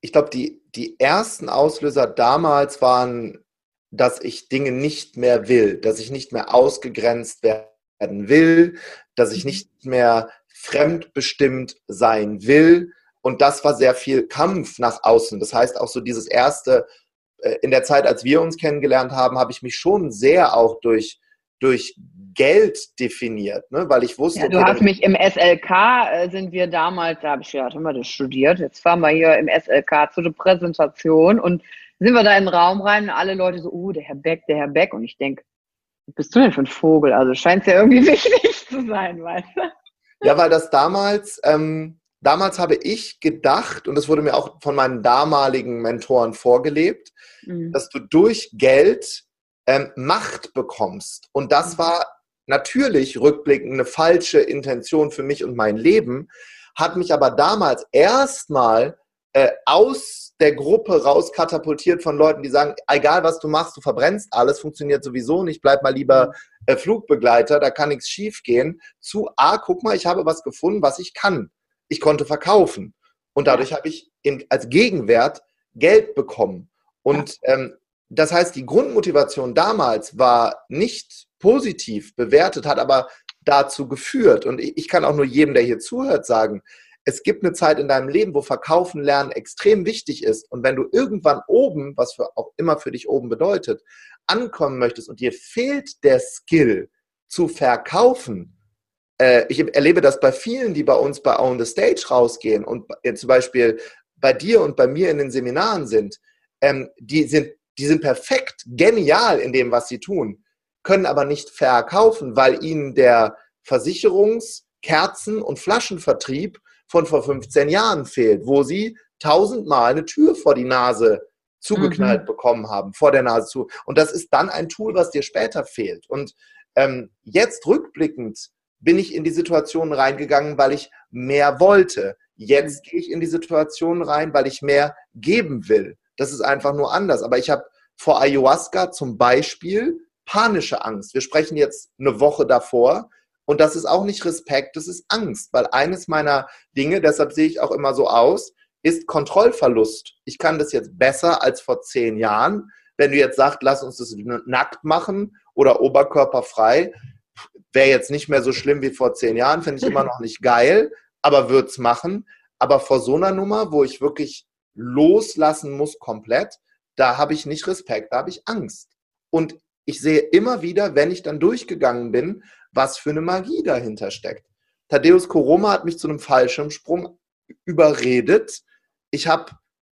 Ich glaube, die, die ersten Auslöser damals waren, dass ich Dinge nicht mehr will, dass ich nicht mehr ausgegrenzt werden will, dass ich nicht mehr fremdbestimmt sein will. Und das war sehr viel Kampf nach außen. Das heißt auch so dieses erste, in der Zeit, als wir uns kennengelernt haben, habe ich mich schon sehr auch durch, durch Geld definiert, ne? weil ich wusste. Ja, du hast mich im SLK, äh, sind wir damals, da habe ich ja, haben wir das studiert, jetzt fahren wir hier im SLK zu der Präsentation und sind wir da in den Raum rein und alle Leute so, oh, der Herr Beck, der Herr Beck und ich denke, was bist du denn für ein Vogel? Also scheint es ja irgendwie wichtig zu sein, weißt du? Ja, weil das damals, ähm, damals habe ich gedacht, und das wurde mir auch von meinen damaligen Mentoren vorgelebt, mhm. dass du durch Geld ähm, Macht bekommst. Und das mhm. war natürlich rückblickend eine falsche Intention für mich und mein Leben, hat mich aber damals erstmal äh, aus der Gruppe rauskatapultiert von Leuten, die sagen, egal was du machst, du verbrennst alles, funktioniert sowieso nicht, bleib mal lieber mhm. äh, Flugbegleiter, da kann nichts schief gehen, zu, ah, guck mal, ich habe was gefunden, was ich kann. Ich konnte verkaufen. Und dadurch habe ich in, als Gegenwert Geld bekommen. Und ähm, das heißt, die Grundmotivation damals war nicht positiv bewertet, hat aber dazu geführt. Und ich kann auch nur jedem, der hier zuhört, sagen, es gibt eine Zeit in deinem Leben, wo Verkaufen lernen extrem wichtig ist. Und wenn du irgendwann oben, was für auch immer für dich oben bedeutet, ankommen möchtest und dir fehlt der Skill zu verkaufen, äh, ich erlebe das bei vielen, die bei uns bei On the Stage rausgehen und zum Beispiel bei dir und bei mir in den Seminaren sind, ähm, die sind, die sind perfekt, genial in dem, was sie tun, können aber nicht verkaufen, weil ihnen der Versicherungs-, Kerzen- und Flaschenvertrieb von vor 15 Jahren fehlt, wo sie tausendmal eine Tür vor die Nase zugeknallt mhm. bekommen haben, vor der Nase zu. Und das ist dann ein Tool, was dir später fehlt. Und ähm, jetzt rückblickend bin ich in die Situation reingegangen, weil ich mehr wollte. Jetzt gehe ich in die Situation rein, weil ich mehr geben will. Das ist einfach nur anders. Aber ich habe vor Ayahuasca zum Beispiel panische Angst. Wir sprechen jetzt eine Woche davor. Und das ist auch nicht Respekt, das ist Angst, weil eines meiner Dinge, deshalb sehe ich auch immer so aus, ist Kontrollverlust. Ich kann das jetzt besser als vor zehn Jahren. Wenn du jetzt sagst, lass uns das nackt machen oder oberkörperfrei, wäre jetzt nicht mehr so schlimm wie vor zehn Jahren, finde ich immer noch nicht geil, aber würde es machen. Aber vor so einer Nummer, wo ich wirklich loslassen muss komplett, da habe ich nicht Respekt, da habe ich Angst. Und ich sehe immer wieder, wenn ich dann durchgegangen bin, was für eine Magie dahinter steckt. Thaddeus Koroma hat mich zu einem Fallschirmsprung überredet. Ich habe,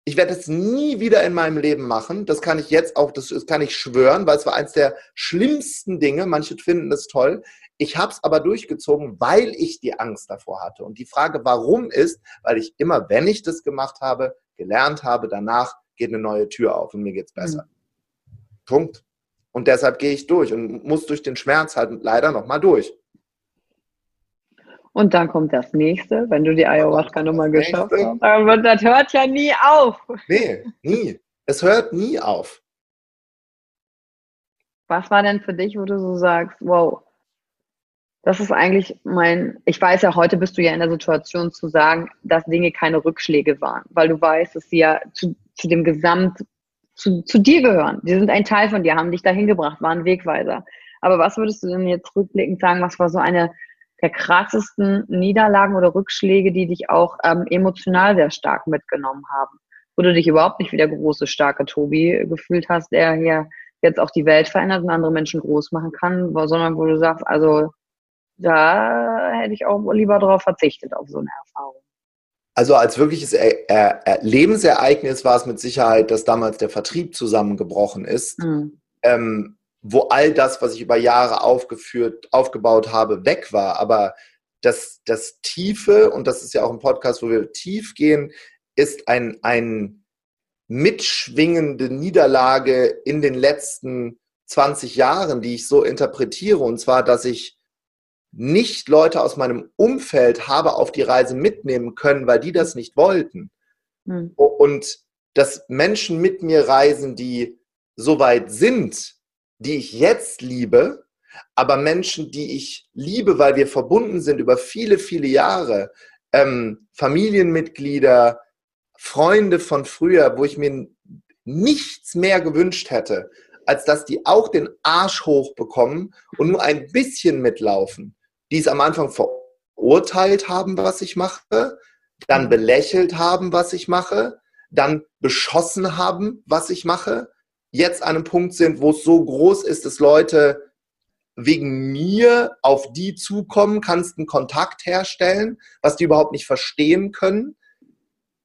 ich werde es nie wieder in meinem Leben machen. Das kann ich jetzt auch, das, das kann ich schwören, weil es war eines der schlimmsten Dinge. Manche finden es toll. Ich habe es aber durchgezogen, weil ich die Angst davor hatte. Und die Frage, warum ist, weil ich immer, wenn ich das gemacht habe, gelernt habe, danach geht eine neue Tür auf und mir geht es besser. Mhm. Punkt. Und deshalb gehe ich durch und muss durch den Schmerz halt leider nochmal durch. Und dann kommt das nächste, wenn du die Ayahuasca-Nummer geschafft hast. Aber das hört ja nie auf. Nee, nie. Es hört nie auf. Was war denn für dich, wo du so sagst, wow, das ist eigentlich mein, ich weiß ja, heute bist du ja in der Situation zu sagen, dass Dinge keine Rückschläge waren, weil du weißt, dass sie ja zu, zu dem Gesamt zu, zu dir gehören. Die sind ein Teil von dir, haben dich dahin gebracht, waren Wegweiser. Aber was würdest du denn jetzt rückblickend sagen, was war so eine der krassesten Niederlagen oder Rückschläge, die dich auch ähm, emotional sehr stark mitgenommen haben? Wo du dich überhaupt nicht wie der große, starke Tobi gefühlt hast, der hier jetzt auch die Welt verändert und andere Menschen groß machen kann, sondern wo du sagst, also da hätte ich auch lieber darauf verzichtet, auf so eine Erfahrung. Also als wirkliches er er Lebensereignis war es mit Sicherheit, dass damals der Vertrieb zusammengebrochen ist, mhm. ähm, wo all das, was ich über Jahre aufgeführt, aufgebaut habe, weg war. Aber das, das Tiefe, und das ist ja auch ein Podcast, wo wir tief gehen, ist ein, ein mitschwingende Niederlage in den letzten 20 Jahren, die ich so interpretiere. Und zwar, dass ich nicht Leute aus meinem Umfeld habe auf die Reise mitnehmen können, weil die das nicht wollten. Mhm. Und dass Menschen mit mir reisen, die so weit sind, die ich jetzt liebe, aber Menschen, die ich liebe, weil wir verbunden sind über viele, viele Jahre, ähm, Familienmitglieder, Freunde von früher, wo ich mir nichts mehr gewünscht hätte, als dass die auch den Arsch hochbekommen und nur ein bisschen mitlaufen die es am Anfang verurteilt haben, was ich mache, dann belächelt haben, was ich mache, dann beschossen haben, was ich mache, jetzt an einem Punkt sind, wo es so groß ist, dass Leute wegen mir auf die zukommen, kannst einen Kontakt herstellen, was die überhaupt nicht verstehen können.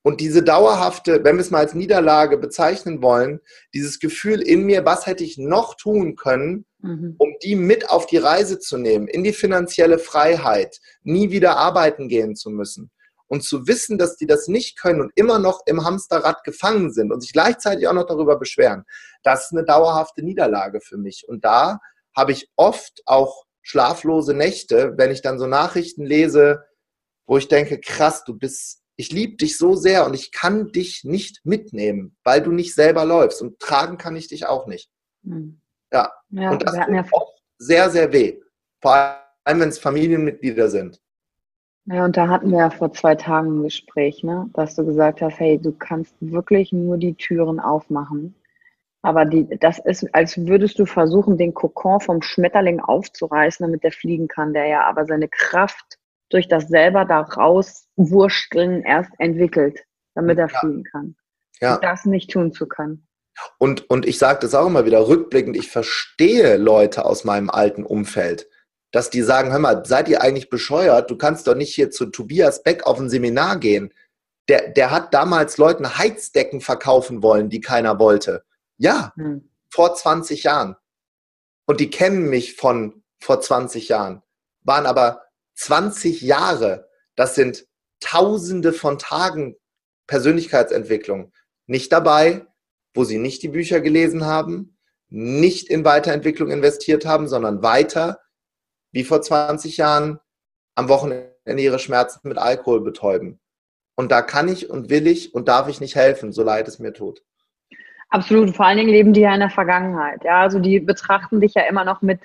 Und diese dauerhafte, wenn wir es mal als Niederlage bezeichnen wollen, dieses Gefühl in mir, was hätte ich noch tun können, mhm. um die mit auf die Reise zu nehmen, in die finanzielle Freiheit, nie wieder arbeiten gehen zu müssen. und zu wissen, dass die das nicht können und immer noch im Hamsterrad gefangen sind und sich gleichzeitig auch noch darüber beschweren, das ist eine dauerhafte Niederlage für mich. Und da habe ich oft auch schlaflose Nächte, wenn ich dann so Nachrichten lese, wo ich denke, krass, du bist, ich liebe dich so sehr und ich kann dich nicht mitnehmen, weil du nicht selber läufst und tragen kann ich dich auch nicht. Mhm. Ja. ja, und das tut ja oft sehr, sehr weh. Vor allem, wenn es Familienmitglieder sind. Ja, und da hatten wir ja vor zwei Tagen ein Gespräch, ne? dass du gesagt hast, hey, du kannst wirklich nur die Türen aufmachen. Aber die, das ist, als würdest du versuchen, den Kokon vom Schmetterling aufzureißen, damit der fliegen kann, der ja aber seine Kraft durch das selber da rauswursteln erst entwickelt, damit er ja. fliegen kann. Ja. Und das nicht tun zu können. Und, und ich sage das auch immer wieder rückblickend, ich verstehe Leute aus meinem alten Umfeld dass die sagen, hör mal, seid ihr eigentlich bescheuert? Du kannst doch nicht hier zu Tobias Beck auf ein Seminar gehen. Der, der hat damals Leuten Heizdecken verkaufen wollen, die keiner wollte. Ja, hm. vor 20 Jahren. Und die kennen mich von vor 20 Jahren. Waren aber 20 Jahre. Das sind Tausende von Tagen Persönlichkeitsentwicklung. Nicht dabei, wo sie nicht die Bücher gelesen haben, nicht in Weiterentwicklung investiert haben, sondern weiter wie vor 20 Jahren am Wochenende ihre Schmerzen mit Alkohol betäuben. Und da kann ich und will ich und darf ich nicht helfen, so leid es mir tut. Absolut. Vor allen Dingen leben die ja in der Vergangenheit. Ja, also die betrachten dich ja immer noch mit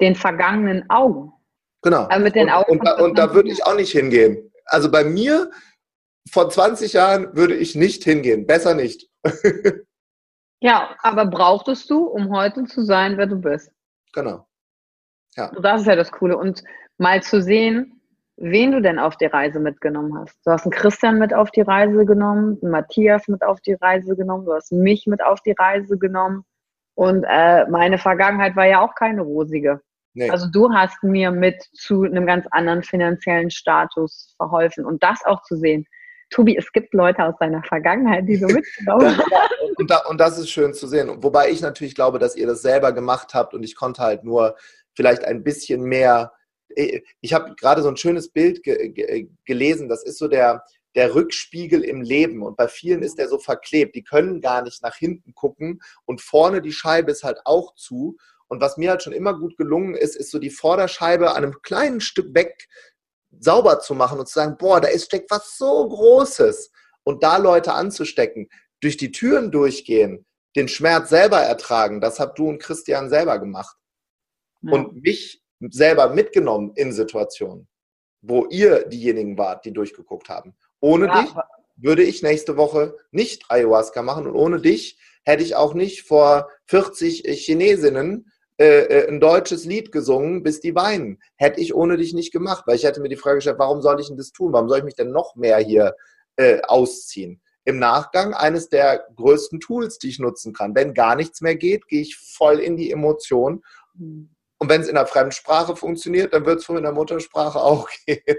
den vergangenen Augen. Genau. Also mit den Augen. Und, und, da, und da würde ich auch nicht hingehen. Also bei mir vor 20 Jahren würde ich nicht hingehen. Besser nicht. ja, aber brauchtest du, um heute zu sein, wer du bist? Genau. Ja. Das ist ja das Coole. Und mal zu sehen, wen du denn auf die Reise mitgenommen hast. Du hast einen Christian mit auf die Reise genommen, einen Matthias mit auf die Reise genommen, du hast mich mit auf die Reise genommen. Und äh, meine Vergangenheit war ja auch keine rosige. Nee. Also du hast mir mit zu einem ganz anderen finanziellen Status verholfen. Und das auch zu sehen. Tobi, es gibt Leute aus deiner Vergangenheit, die so mitgenommen haben. Und, da, und das ist schön zu sehen. Wobei ich natürlich glaube, dass ihr das selber gemacht habt und ich konnte halt nur vielleicht ein bisschen mehr. Äh, ich habe gerade so ein schönes Bild ge ge gelesen, das ist so der, der Rückspiegel im Leben. Und bei vielen ist der so verklebt, die können gar nicht nach hinten gucken und vorne die Scheibe ist halt auch zu. Und was mir halt schon immer gut gelungen ist, ist so die Vorderscheibe an einem kleinen Stück weg sauber zu machen und zu sagen, boah, da ist, steckt was so Großes. Und da Leute anzustecken, durch die Türen durchgehen, den Schmerz selber ertragen, das habt du und Christian selber gemacht ja. und mich selber mitgenommen in Situationen, wo ihr diejenigen wart, die durchgeguckt haben. Ohne ja. dich würde ich nächste Woche nicht Ayahuasca machen und ohne dich hätte ich auch nicht vor 40 Chinesinnen äh, äh, ein deutsches Lied gesungen, bis die weinen. Hätte ich ohne dich nicht gemacht, weil ich hätte mir die Frage gestellt, warum soll ich denn das tun? Warum soll ich mich denn noch mehr hier äh, ausziehen? Im Nachgang eines der größten Tools, die ich nutzen kann. Wenn gar nichts mehr geht, gehe ich voll in die Emotion. Und wenn es in der Fremdsprache funktioniert, dann wird es wohl in der Muttersprache auch gehen.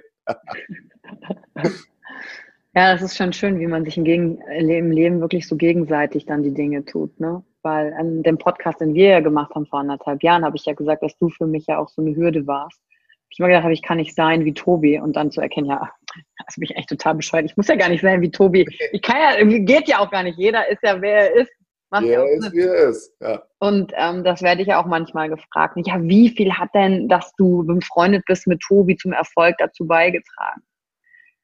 ja, das ist schon schön, wie man sich im, Gegen im Leben wirklich so gegenseitig dann die Dinge tut. Ne? Weil an dem Podcast, den wir ja gemacht haben vor anderthalb Jahren, habe ich ja gesagt, dass du für mich ja auch so eine Hürde warst. Ich habe mir gedacht, ich kann nicht sein wie Tobi und dann zu erkennen, ja, das bin ich echt total bescheuert. Ich muss ja gar nicht sein wie Tobi. Ich kann ja, geht ja auch gar nicht. Jeder ist ja, wer er ist. Macht ja, ist, wie er ist. Ja. Und ähm, das werde ich ja auch manchmal gefragt. Ja, wie viel hat denn, dass du befreundet bist mit Tobi zum Erfolg dazu beigetragen?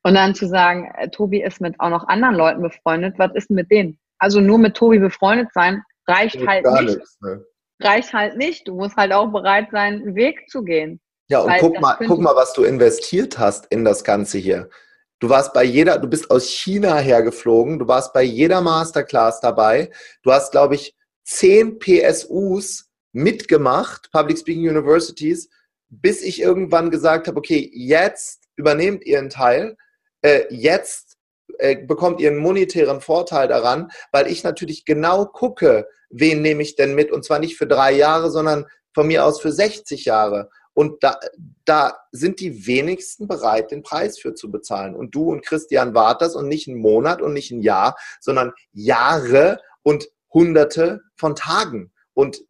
Und dann zu sagen, äh, Tobi ist mit auch noch anderen Leuten befreundet, was ist denn mit denen? Also nur mit Tobi befreundet sein reicht halt nicht. Nichts, ne? Reicht halt nicht. Du musst halt auch bereit sein, einen Weg zu gehen. Ja, und guck mal, guck mal, was du investiert hast in das Ganze hier. Du warst bei jeder, du bist aus China hergeflogen, du warst bei jeder Masterclass dabei. Du hast, glaube ich, zehn PSUs mitgemacht, Public Speaking Universities, bis ich irgendwann gesagt habe, okay, jetzt übernehmt ihr einen Teil, äh, jetzt äh, bekommt ihr einen monetären Vorteil daran, weil ich natürlich genau gucke, wen nehme ich denn mit und zwar nicht für drei Jahre, sondern von mir aus für 60 Jahre. Und da, da sind die wenigsten bereit, den Preis für zu bezahlen. Und du und Christian wart das und nicht einen Monat und nicht ein Jahr, sondern Jahre und Hunderte von Tagen. Und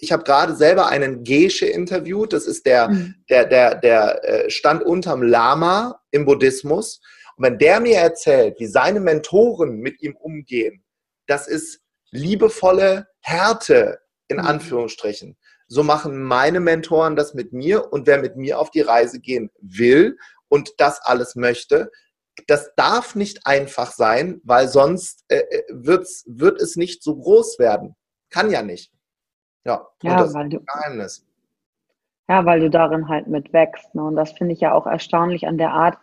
ich habe gerade selber einen Gesche interviewt. Das ist der, mhm. der, der, der äh, stand unterm Lama im Buddhismus. Und wenn der mir erzählt, wie seine Mentoren mit ihm umgehen, das ist liebevolle Härte in mhm. Anführungsstrichen. So machen meine Mentoren das mit mir und wer mit mir auf die Reise gehen will und das alles möchte, das darf nicht einfach sein, weil sonst äh, äh wird's, wird es nicht so groß werden. Kann ja nicht. Ja, ja das weil ist du, Geheimnis. Ja, weil du darin halt mit wächst. Ne? Und das finde ich ja auch erstaunlich an der Art,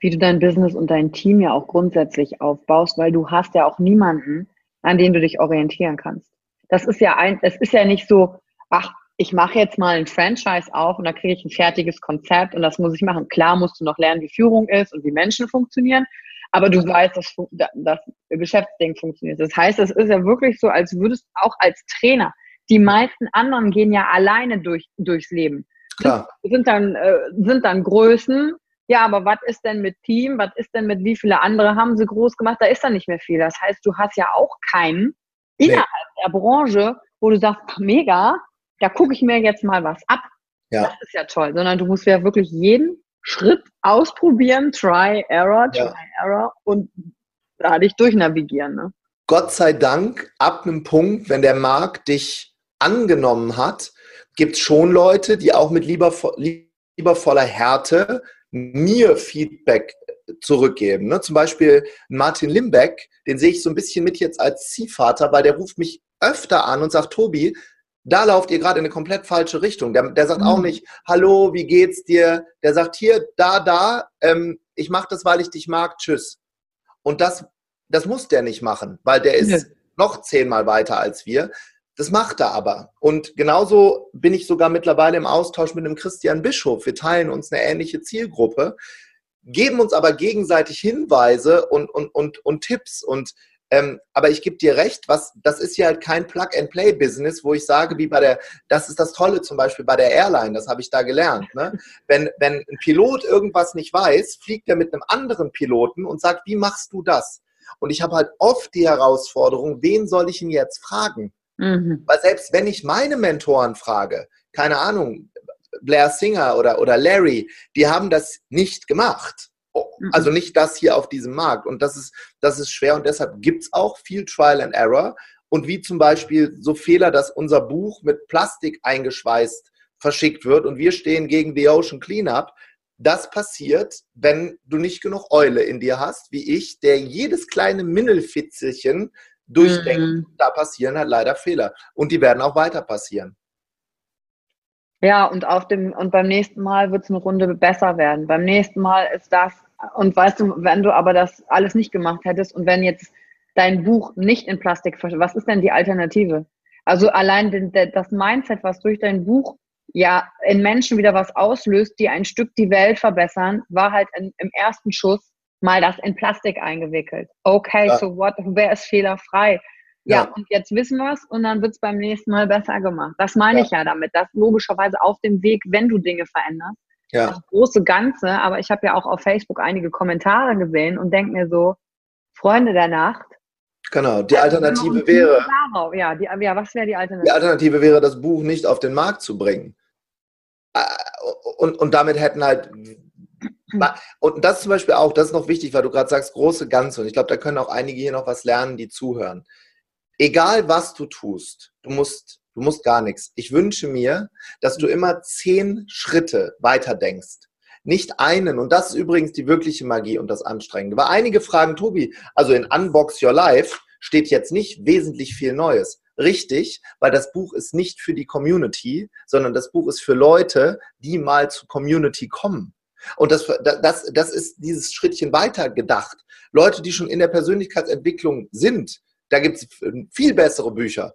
wie du dein Business und dein Team ja auch grundsätzlich aufbaust, weil du hast ja auch niemanden, an den du dich orientieren kannst. Das ist ja ein, es ist ja nicht so, ach, ich mache jetzt mal ein Franchise auf und da kriege ich ein fertiges Konzept und das muss ich machen. Klar musst du noch lernen, wie Führung ist und wie Menschen funktionieren, aber du weißt, dass das Geschäftsding funktioniert. Das heißt, es ist ja wirklich so, als würdest du auch als Trainer, die meisten anderen gehen ja alleine durch, durchs Leben. Klar. Sind dann, äh, sind dann Größen, ja, aber was ist denn mit Team? Was ist denn mit wie viele andere haben sie groß gemacht? Da ist dann nicht mehr viel. Das heißt, du hast ja auch keinen innerhalb nee. der Branche, wo du sagst, mega, da gucke ich mir jetzt mal was ab. Ja. Das ist ja toll, sondern du musst ja wirklich jeden Schritt ausprobieren, try, error, try, ja. error und da dich durchnavigieren. Ne? Gott sei Dank, ab einem Punkt, wenn der Markt dich angenommen hat, gibt es schon Leute, die auch mit liebervo liebervoller Härte mir Feedback zurückgeben. Ne? Zum Beispiel Martin Limbeck, den sehe ich so ein bisschen mit jetzt als Ziehvater, weil der ruft mich öfter an und sagt, Tobi, da lauft ihr gerade in eine komplett falsche Richtung. Der, der sagt mhm. auch nicht, hallo, wie geht's dir? Der sagt hier, da, da, ähm, ich mache das, weil ich dich mag, tschüss. Und das, das muss der nicht machen, weil der ist ja. noch zehnmal weiter als wir. Das macht er aber. Und genauso bin ich sogar mittlerweile im Austausch mit dem Christian Bischof. Wir teilen uns eine ähnliche Zielgruppe, geben uns aber gegenseitig Hinweise und, und, und, und Tipps. Und ähm, aber ich gebe dir recht, was, das ist ja halt kein Plug-and-Play-Business, wo ich sage, wie bei der, das ist das Tolle zum Beispiel bei der Airline, das habe ich da gelernt. Ne? Wenn, wenn ein Pilot irgendwas nicht weiß, fliegt er mit einem anderen Piloten und sagt, wie machst du das? Und ich habe halt oft die Herausforderung, wen soll ich ihn jetzt fragen? Mhm. Weil selbst wenn ich meine Mentoren frage, keine Ahnung, Blair Singer oder, oder Larry, die haben das nicht gemacht. Mhm. Also nicht das hier auf diesem Markt. Und das ist, das ist schwer und deshalb gibt es auch viel Trial and Error. Und wie zum Beispiel so Fehler, dass unser Buch mit Plastik eingeschweißt verschickt wird und wir stehen gegen the Ocean Cleanup. Das passiert, wenn du nicht genug Eule in dir hast, wie ich, der jedes kleine Mindelfitzelchen durchdenkt. Mhm. Da passieren halt leider Fehler. Und die werden auch weiter passieren. Ja, und auf dem, und beim nächsten Mal wird es eine Runde besser werden. Beim nächsten Mal ist das, und weißt du, wenn du aber das alles nicht gemacht hättest und wenn jetzt dein Buch nicht in Plastik, was ist denn die Alternative? Also allein den, das Mindset, was durch dein Buch ja in Menschen wieder was auslöst, die ein Stück die Welt verbessern, war halt in, im ersten Schuss mal das in Plastik eingewickelt. Okay, ja. so what? Wer ist fehlerfrei? Ja, ja, und jetzt wissen wir es und dann wird es beim nächsten Mal besser gemacht. Das meine ja. ich ja damit, dass logischerweise auf dem Weg, wenn du Dinge veränderst, ja. das große Ganze, aber ich habe ja auch auf Facebook einige Kommentare gesehen und denke mir so, Freunde der Nacht. Genau, die Alternative wäre. Ja, die, ja, was wäre die Alternative? Die Alternative wäre, das Buch nicht auf den Markt zu bringen. Und, und damit hätten halt und das zum Beispiel auch, das ist noch wichtig, weil du gerade sagst, große Ganze. Und ich glaube, da können auch einige hier noch was lernen, die zuhören egal was du tust, du musst, du musst gar nichts. Ich wünsche mir, dass du immer zehn Schritte weiter denkst. Nicht einen. Und das ist übrigens die wirkliche Magie und das Anstrengende. Weil einige fragen, Tobi, also in Unbox Your Life steht jetzt nicht wesentlich viel Neues. Richtig, weil das Buch ist nicht für die Community, sondern das Buch ist für Leute, die mal zur Community kommen. Und das, das, das ist dieses Schrittchen weiter gedacht. Leute, die schon in der Persönlichkeitsentwicklung sind, da gibt es viel bessere Bücher.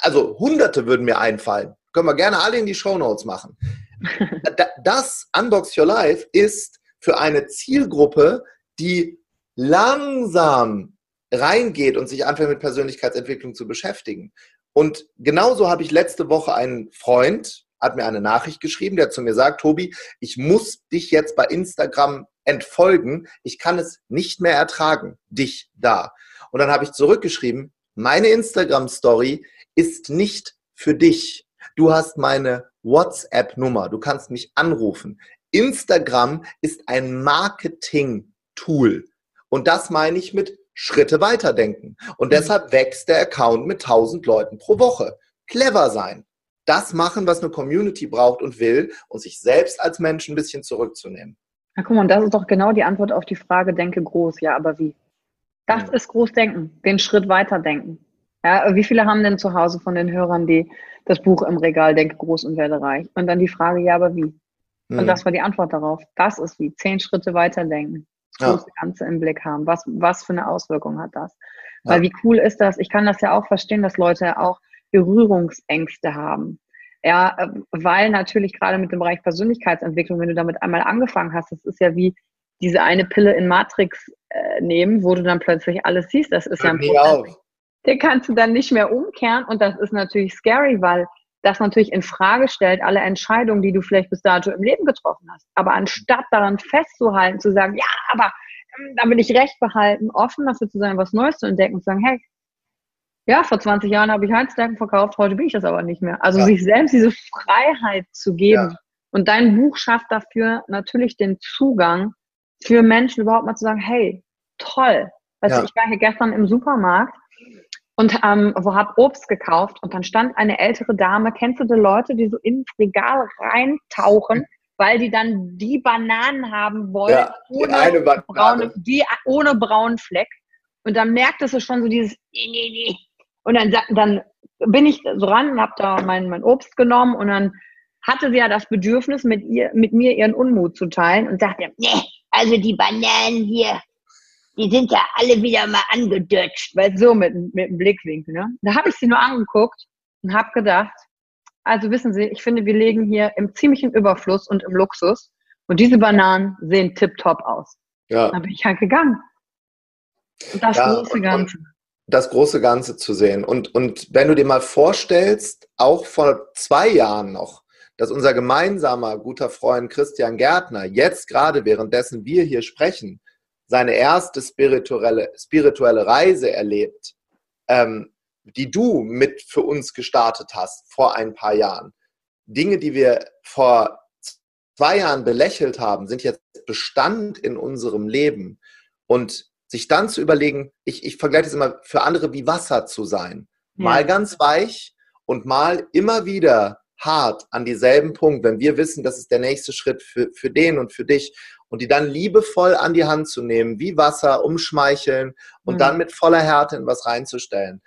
Also hunderte würden mir einfallen. Können wir gerne alle in die Show Notes machen. Das Unbox Your Life ist für eine Zielgruppe, die langsam reingeht und sich anfängt mit Persönlichkeitsentwicklung zu beschäftigen. Und genauso habe ich letzte Woche einen Freund, hat mir eine Nachricht geschrieben, der zu mir sagt, Tobi, ich muss dich jetzt bei Instagram entfolgen. Ich kann es nicht mehr ertragen, dich da. Und dann habe ich zurückgeschrieben, meine Instagram-Story ist nicht für dich. Du hast meine WhatsApp-Nummer, du kannst mich anrufen. Instagram ist ein Marketing-Tool. Und das meine ich mit Schritte weiterdenken. Und deshalb wächst der Account mit 1000 Leuten pro Woche. Clever sein. Das machen, was eine Community braucht und will und sich selbst als Mensch ein bisschen zurückzunehmen. Na guck mal, und das ist doch genau die Antwort auf die Frage, denke groß. Ja, aber wie? Das ist Großdenken, den Schritt weiterdenken. Ja, wie viele haben denn zu Hause von den Hörern, die das Buch im Regal Denke groß und werde reich? Und dann die Frage, ja, aber wie? Und mhm. das war die Antwort darauf. Das ist wie. Zehn Schritte weiterdenken. Das große ja. Ganze im Blick haben. Was, was für eine Auswirkung hat das? Ja. Weil wie cool ist das? Ich kann das ja auch verstehen, dass Leute auch Berührungsängste haben. Ja, weil natürlich gerade mit dem Bereich Persönlichkeitsentwicklung, wenn du damit einmal angefangen hast, das ist ja wie diese eine Pille in Matrix äh, nehmen, wo du dann plötzlich alles siehst. Das ist ja ein Prozess. Den kannst du dann nicht mehr umkehren und das ist natürlich scary, weil das natürlich in Frage stellt alle Entscheidungen, die du vielleicht bis dato im Leben getroffen hast. Aber anstatt daran festzuhalten, zu sagen, ja, aber ähm, da will ich recht behalten, offen dafür zu sein, was Neues zu entdecken und zu sagen, hey, ja, vor 20 Jahren habe ich Heizdecken verkauft, heute bin ich das aber nicht mehr. Also ja. sich selbst diese Freiheit zu geben. Ja. Und dein Buch schafft dafür natürlich den Zugang für Menschen überhaupt mal zu sagen, hey, toll. Weißt ja. du, ich war hier gestern im Supermarkt und ähm, wo hab Obst gekauft und dann stand eine ältere Dame, kennst du die Leute, die so ins Regal reintauchen, weil die dann die Bananen haben wollen, ja, ohne, braune, die ohne braunen Fleck. Und dann merktest du schon so dieses und dann, dann bin ich so ran und habe da mein, mein Obst genommen und dann hatte sie ja das Bedürfnis, mit ihr, mit mir ihren Unmut zu teilen und sagte, nee, also die Bananen hier, die sind ja alle wieder mal angedutscht, weil so mit, mit dem Blickwinkel. Ne? Da habe ich sie nur angeguckt und habe gedacht, also wissen Sie, ich finde, wir legen hier im ziemlichen Überfluss und im Luxus und diese Bananen sehen tipptopp aus. Ja. Dann bin ich halt gegangen. Und das ja, große Ganze. das große Ganze zu sehen. Und, und wenn du dir mal vorstellst, auch vor zwei Jahren noch, dass unser gemeinsamer guter Freund Christian Gärtner jetzt gerade währenddessen wir hier sprechen, seine erste spirituelle, spirituelle Reise erlebt, ähm, die du mit für uns gestartet hast vor ein paar Jahren. Dinge, die wir vor zwei Jahren belächelt haben, sind jetzt Bestand in unserem Leben. Und sich dann zu überlegen, ich, ich vergleiche es immer für andere wie Wasser zu sein. Mal ja. ganz weich und mal immer wieder hart an dieselben Punkt, wenn wir wissen, das ist der nächste Schritt für, für den und für dich und die dann liebevoll an die Hand zu nehmen, wie Wasser, umschmeicheln und mhm. dann mit voller Härte in was reinzustellen.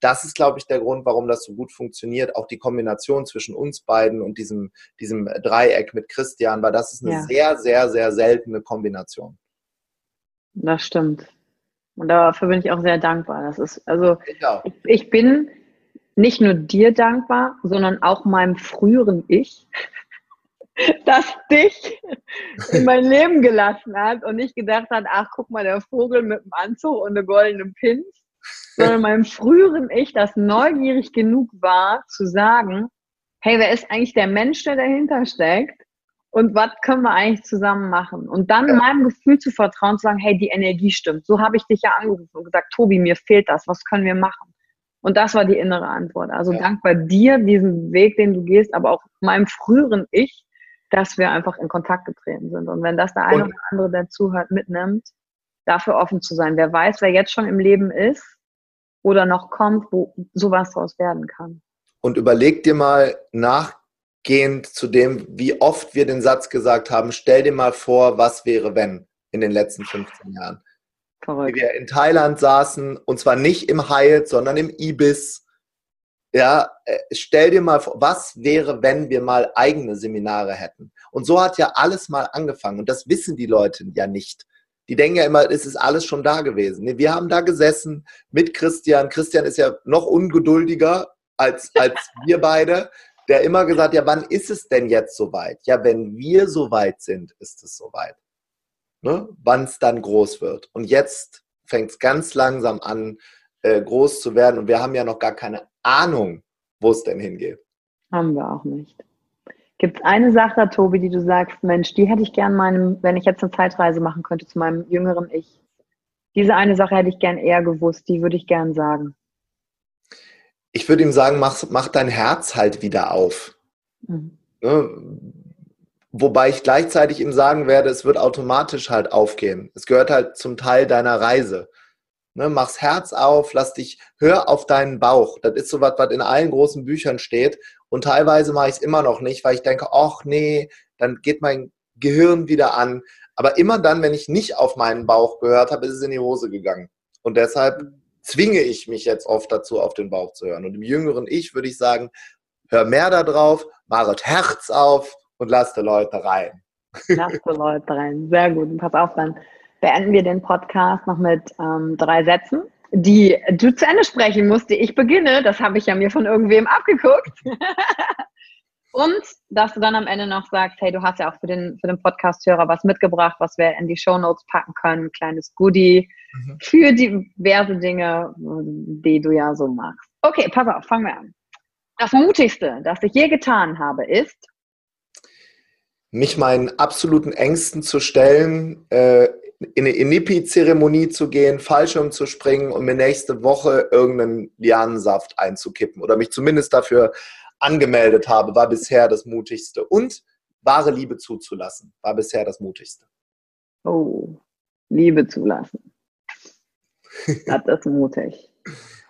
Das ist, glaube ich, der Grund, warum das so gut funktioniert. Auch die Kombination zwischen uns beiden und diesem, diesem Dreieck mit Christian, weil das ist eine ja. sehr, sehr, sehr seltene Kombination. Das stimmt. Und dafür bin ich auch sehr dankbar. Das ist, also, ich, ich, ich bin nicht nur dir dankbar, sondern auch meinem früheren Ich, das dich in mein Leben gelassen hat und nicht gedacht hat, ach, guck mal, der Vogel mit dem Anzug und einem goldenen Pins, sondern meinem früheren Ich, das neugierig genug war, zu sagen, hey, wer ist eigentlich der Mensch, der dahinter steckt? Und was können wir eigentlich zusammen machen? Und dann ja. meinem Gefühl zu vertrauen, zu sagen, hey, die Energie stimmt. So habe ich dich ja angerufen und gesagt, Tobi, mir fehlt das. Was können wir machen? Und das war die innere Antwort. Also ja. dankbar dir, diesen Weg, den du gehst, aber auch meinem früheren Ich, dass wir einfach in Kontakt getreten sind. Und wenn das der eine oder andere, der zuhört, mitnimmt, dafür offen zu sein. Wer weiß, wer jetzt schon im Leben ist oder noch kommt, wo sowas draus werden kann. Und überleg dir mal nachgehend zu dem, wie oft wir den Satz gesagt haben, stell dir mal vor, was wäre, wenn in den letzten 15 Jahren. Verrückt. Wie wir in Thailand saßen und zwar nicht im Hyatt, sondern im Ibis ja, äh, stell dir mal vor, was wäre, wenn wir mal eigene Seminare hätten? Und so hat ja alles mal angefangen. Und das wissen die Leute ja nicht. Die denken ja immer, es ist alles schon da gewesen. Nee, wir haben da gesessen mit Christian. Christian ist ja noch ungeduldiger als, als wir beide, der immer gesagt, ja, wann ist es denn jetzt soweit? Ja, wenn wir soweit sind, ist es soweit. Ne? Wann es dann groß wird. Und jetzt fängt es ganz langsam an, äh, groß zu werden. Und wir haben ja noch gar keine Ahnung, wo es denn hingeht. Haben wir auch nicht. Gibt es eine Sache, Tobi, die du sagst, Mensch, die hätte ich gern meinem, wenn ich jetzt eine Zeitreise machen könnte zu meinem jüngeren Ich. Diese eine Sache hätte ich gern eher gewusst, die würde ich gern sagen. ich würde ihm sagen, mach, mach dein Herz halt wieder auf. Mhm. Ne? Wobei ich gleichzeitig ihm sagen werde, es wird automatisch halt aufgehen. Es gehört halt zum Teil deiner Reise. Ne, mach's Herz auf, lass dich, hör auf deinen Bauch. Das ist so was, was in allen großen Büchern steht. Und teilweise mache ich es immer noch nicht, weil ich denke, ach nee, dann geht mein Gehirn wieder an. Aber immer dann, wenn ich nicht auf meinen Bauch gehört habe, ist es in die Hose gegangen. Und deshalb zwinge ich mich jetzt oft dazu, auf den Bauch zu hören. Und im jüngeren Ich würde ich sagen, hör mehr da drauf, mach das Herz auf und lass die Leute rein. Lass die Leute rein. Sehr gut. Und pass auf, dann beenden wir den Podcast noch mit ähm, drei Sätzen, die du zu Ende sprechen musst, die ich beginne. Das habe ich ja mir von irgendwem abgeguckt. Und dass du dann am Ende noch sagst, hey, du hast ja auch für den, für den Podcast-Hörer was mitgebracht, was wir in die Show Notes packen können, ein kleines Goodie mhm. für diverse Dinge, die du ja so machst. Okay, pass auf, fangen wir an. Das Mutigste, das ich je getan habe, ist, mich meinen absoluten Ängsten zu stellen, äh, in eine Inipi-Zeremonie zu gehen, Fallschirm zu springen und mir nächste Woche irgendeinen Lianensaft einzukippen oder mich zumindest dafür angemeldet habe, war bisher das Mutigste. Und wahre Liebe zuzulassen, war bisher das Mutigste. Oh, Liebe zulassen. Das ist mutig.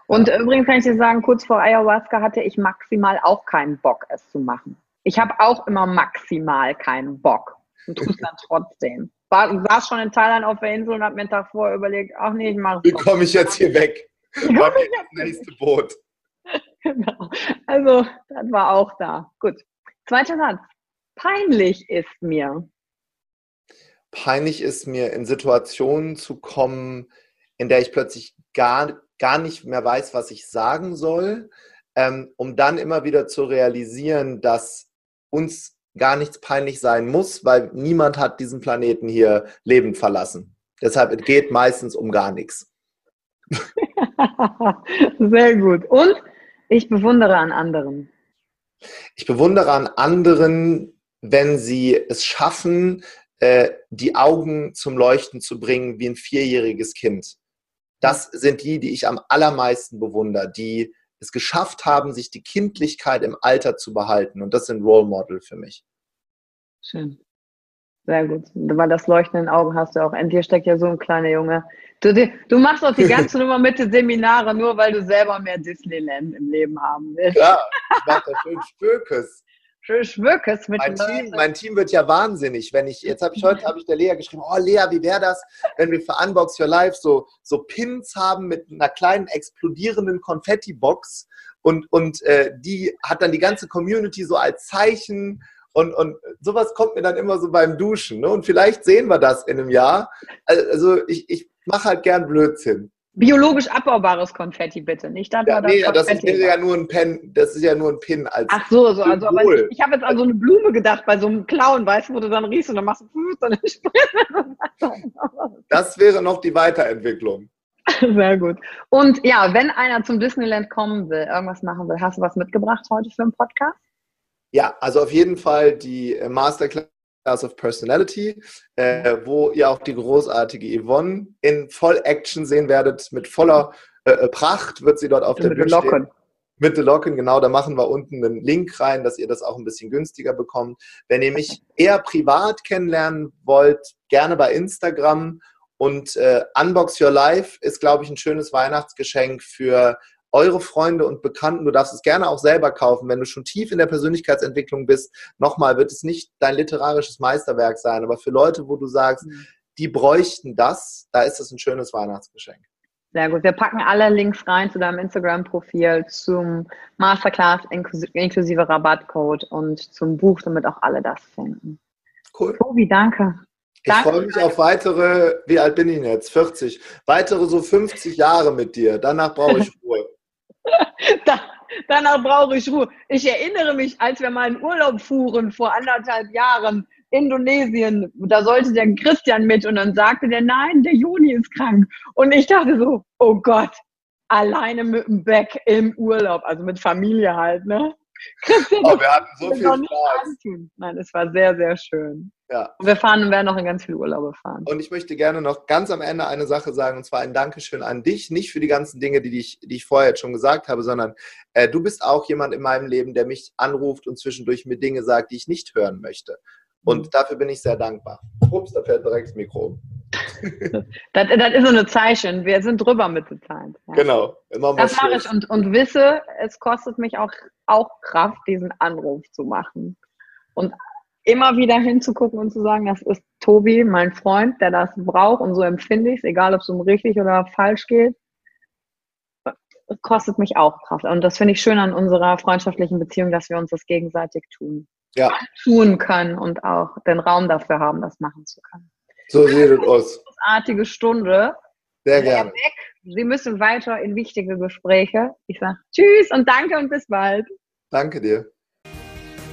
Und ja. übrigens kann ich dir sagen, kurz vor Ayahuasca hatte ich maximal auch keinen Bock, es zu machen. Ich habe auch immer maximal keinen Bock und tue es dann trotzdem war, saß schon in Thailand auf der Insel und habe mir einen Tag vorher überlegt, ach nee, ich mache es. Wie komme ich jetzt hier weg? War das nächste Boot. genau. Also, das war auch da. Gut. Zweiter Satz. Peinlich ist mir. Peinlich ist mir, in Situationen zu kommen, in der ich plötzlich gar, gar nicht mehr weiß, was ich sagen soll, ähm, um dann immer wieder zu realisieren, dass uns gar nichts peinlich sein muss, weil niemand hat diesen Planeten hier lebend verlassen. Deshalb es geht meistens um gar nichts. Sehr gut. Und ich bewundere an anderen. Ich bewundere an anderen, wenn sie es schaffen, äh, die Augen zum Leuchten zu bringen wie ein vierjähriges Kind. Das sind die, die ich am allermeisten bewundere, die es geschafft haben, sich die Kindlichkeit im Alter zu behalten. Und das sind Role Model für mich. Schön. Sehr gut. Weil das Leuchten in den Augen hast du auch. Dir steckt ja so ein kleiner Junge. Du, du machst auch die ganze Nummer mit den Seminare, nur weil du selber mehr Disneyland im Leben haben willst. Ja, ich mach da schön Spökes. Schön Spökes mit mein Team, mein Team wird ja wahnsinnig, wenn ich, jetzt habe ich heute, habe ich der Lea geschrieben, oh Lea, wie wäre das, wenn wir für Unbox Your Life so, so Pins haben mit einer kleinen explodierenden Konfetti-Box und, und äh, die hat dann die ganze Community so als Zeichen und, und sowas kommt mir dann immer so beim Duschen. Ne? Und vielleicht sehen wir das in einem Jahr. Also ich, ich mache halt gern Blödsinn. Biologisch abbaubares Konfetti bitte, nicht dann ja, nee, das ist ja nur ein Pen, das ist ja nur ein Pin als Ach so, so also aber ich, ich habe jetzt an so eine Blume gedacht bei so einem Clown, weißt du, wo du dann riechst und dann machst du dann Das wäre noch die Weiterentwicklung. Sehr gut. Und ja, wenn einer zum Disneyland kommen will, irgendwas machen will, hast du was mitgebracht heute für einen Podcast? Ja, also auf jeden Fall die äh, Masterclass of Personality, äh, wo ihr auch die großartige Yvonne in Voll-Action sehen werdet. Mit voller äh, äh Pracht wird sie dort auf der Bühne stehen. Mit den Locken, genau. Da machen wir unten einen Link rein, dass ihr das auch ein bisschen günstiger bekommt. Wenn ihr mich eher privat kennenlernen wollt, gerne bei Instagram. Und äh, Unbox Your Life ist, glaube ich, ein schönes Weihnachtsgeschenk für eure Freunde und Bekannten, du darfst es gerne auch selber kaufen, wenn du schon tief in der Persönlichkeitsentwicklung bist. Nochmal, wird es nicht dein literarisches Meisterwerk sein, aber für Leute, wo du sagst, mhm. die bräuchten das, da ist es ein schönes Weihnachtsgeschenk. Sehr gut. Wir packen alle Links rein zu deinem Instagram-Profil, zum Masterclass inklusive Rabattcode und zum Buch, damit auch alle das finden. Cool. Tobi, danke. Ich freue mich auf weitere, wie alt bin ich jetzt? 40. Weitere so 50 Jahre mit dir. Danach brauche ich Ruhe. da, danach brauche ich Ruhe. Ich erinnere mich, als wir mal in Urlaub fuhren vor anderthalb Jahren, Indonesien, da sollte der Christian mit und dann sagte der, nein, der Juni ist krank. Und ich dachte so, oh Gott, alleine mit dem Beck im Urlaub, also mit Familie halt, ne? Christian, oh, wir hatten so viel Spaß. Nein, es war sehr, sehr schön. Ja. Und wir fahren und werden noch in ganz viele Urlaube fahren. Und ich möchte gerne noch ganz am Ende eine Sache sagen, und zwar ein Dankeschön an dich. Nicht für die ganzen Dinge, die ich, die ich vorher jetzt schon gesagt habe, sondern äh, du bist auch jemand in meinem Leben, der mich anruft und zwischendurch mir Dinge sagt, die ich nicht hören möchte. Und mhm. dafür bin ich sehr dankbar. Ups, da fällt direkt das Mikro um. das, das, ist so ein Zeichen. Wir sind drüber mit der Zeit. Ja. Genau. Immer das mache ich und, und wisse, es kostet mich auch, auch Kraft, diesen Anruf zu machen. Und immer wieder hinzugucken und zu sagen, das ist Tobi, mein Freund, der das braucht und so empfinde ich es, egal ob es um richtig oder falsch geht. Kostet mich auch Kraft. Und das finde ich schön an unserer freundschaftlichen Beziehung, dass wir uns das gegenseitig tun. Ja. Tun können und auch den Raum dafür haben, das machen zu können. So sieht es aus. Großartige Stunde. Sehr gerne. Sie müssen weiter in wichtige Gespräche. Ich sage Tschüss und danke und bis bald. Danke dir.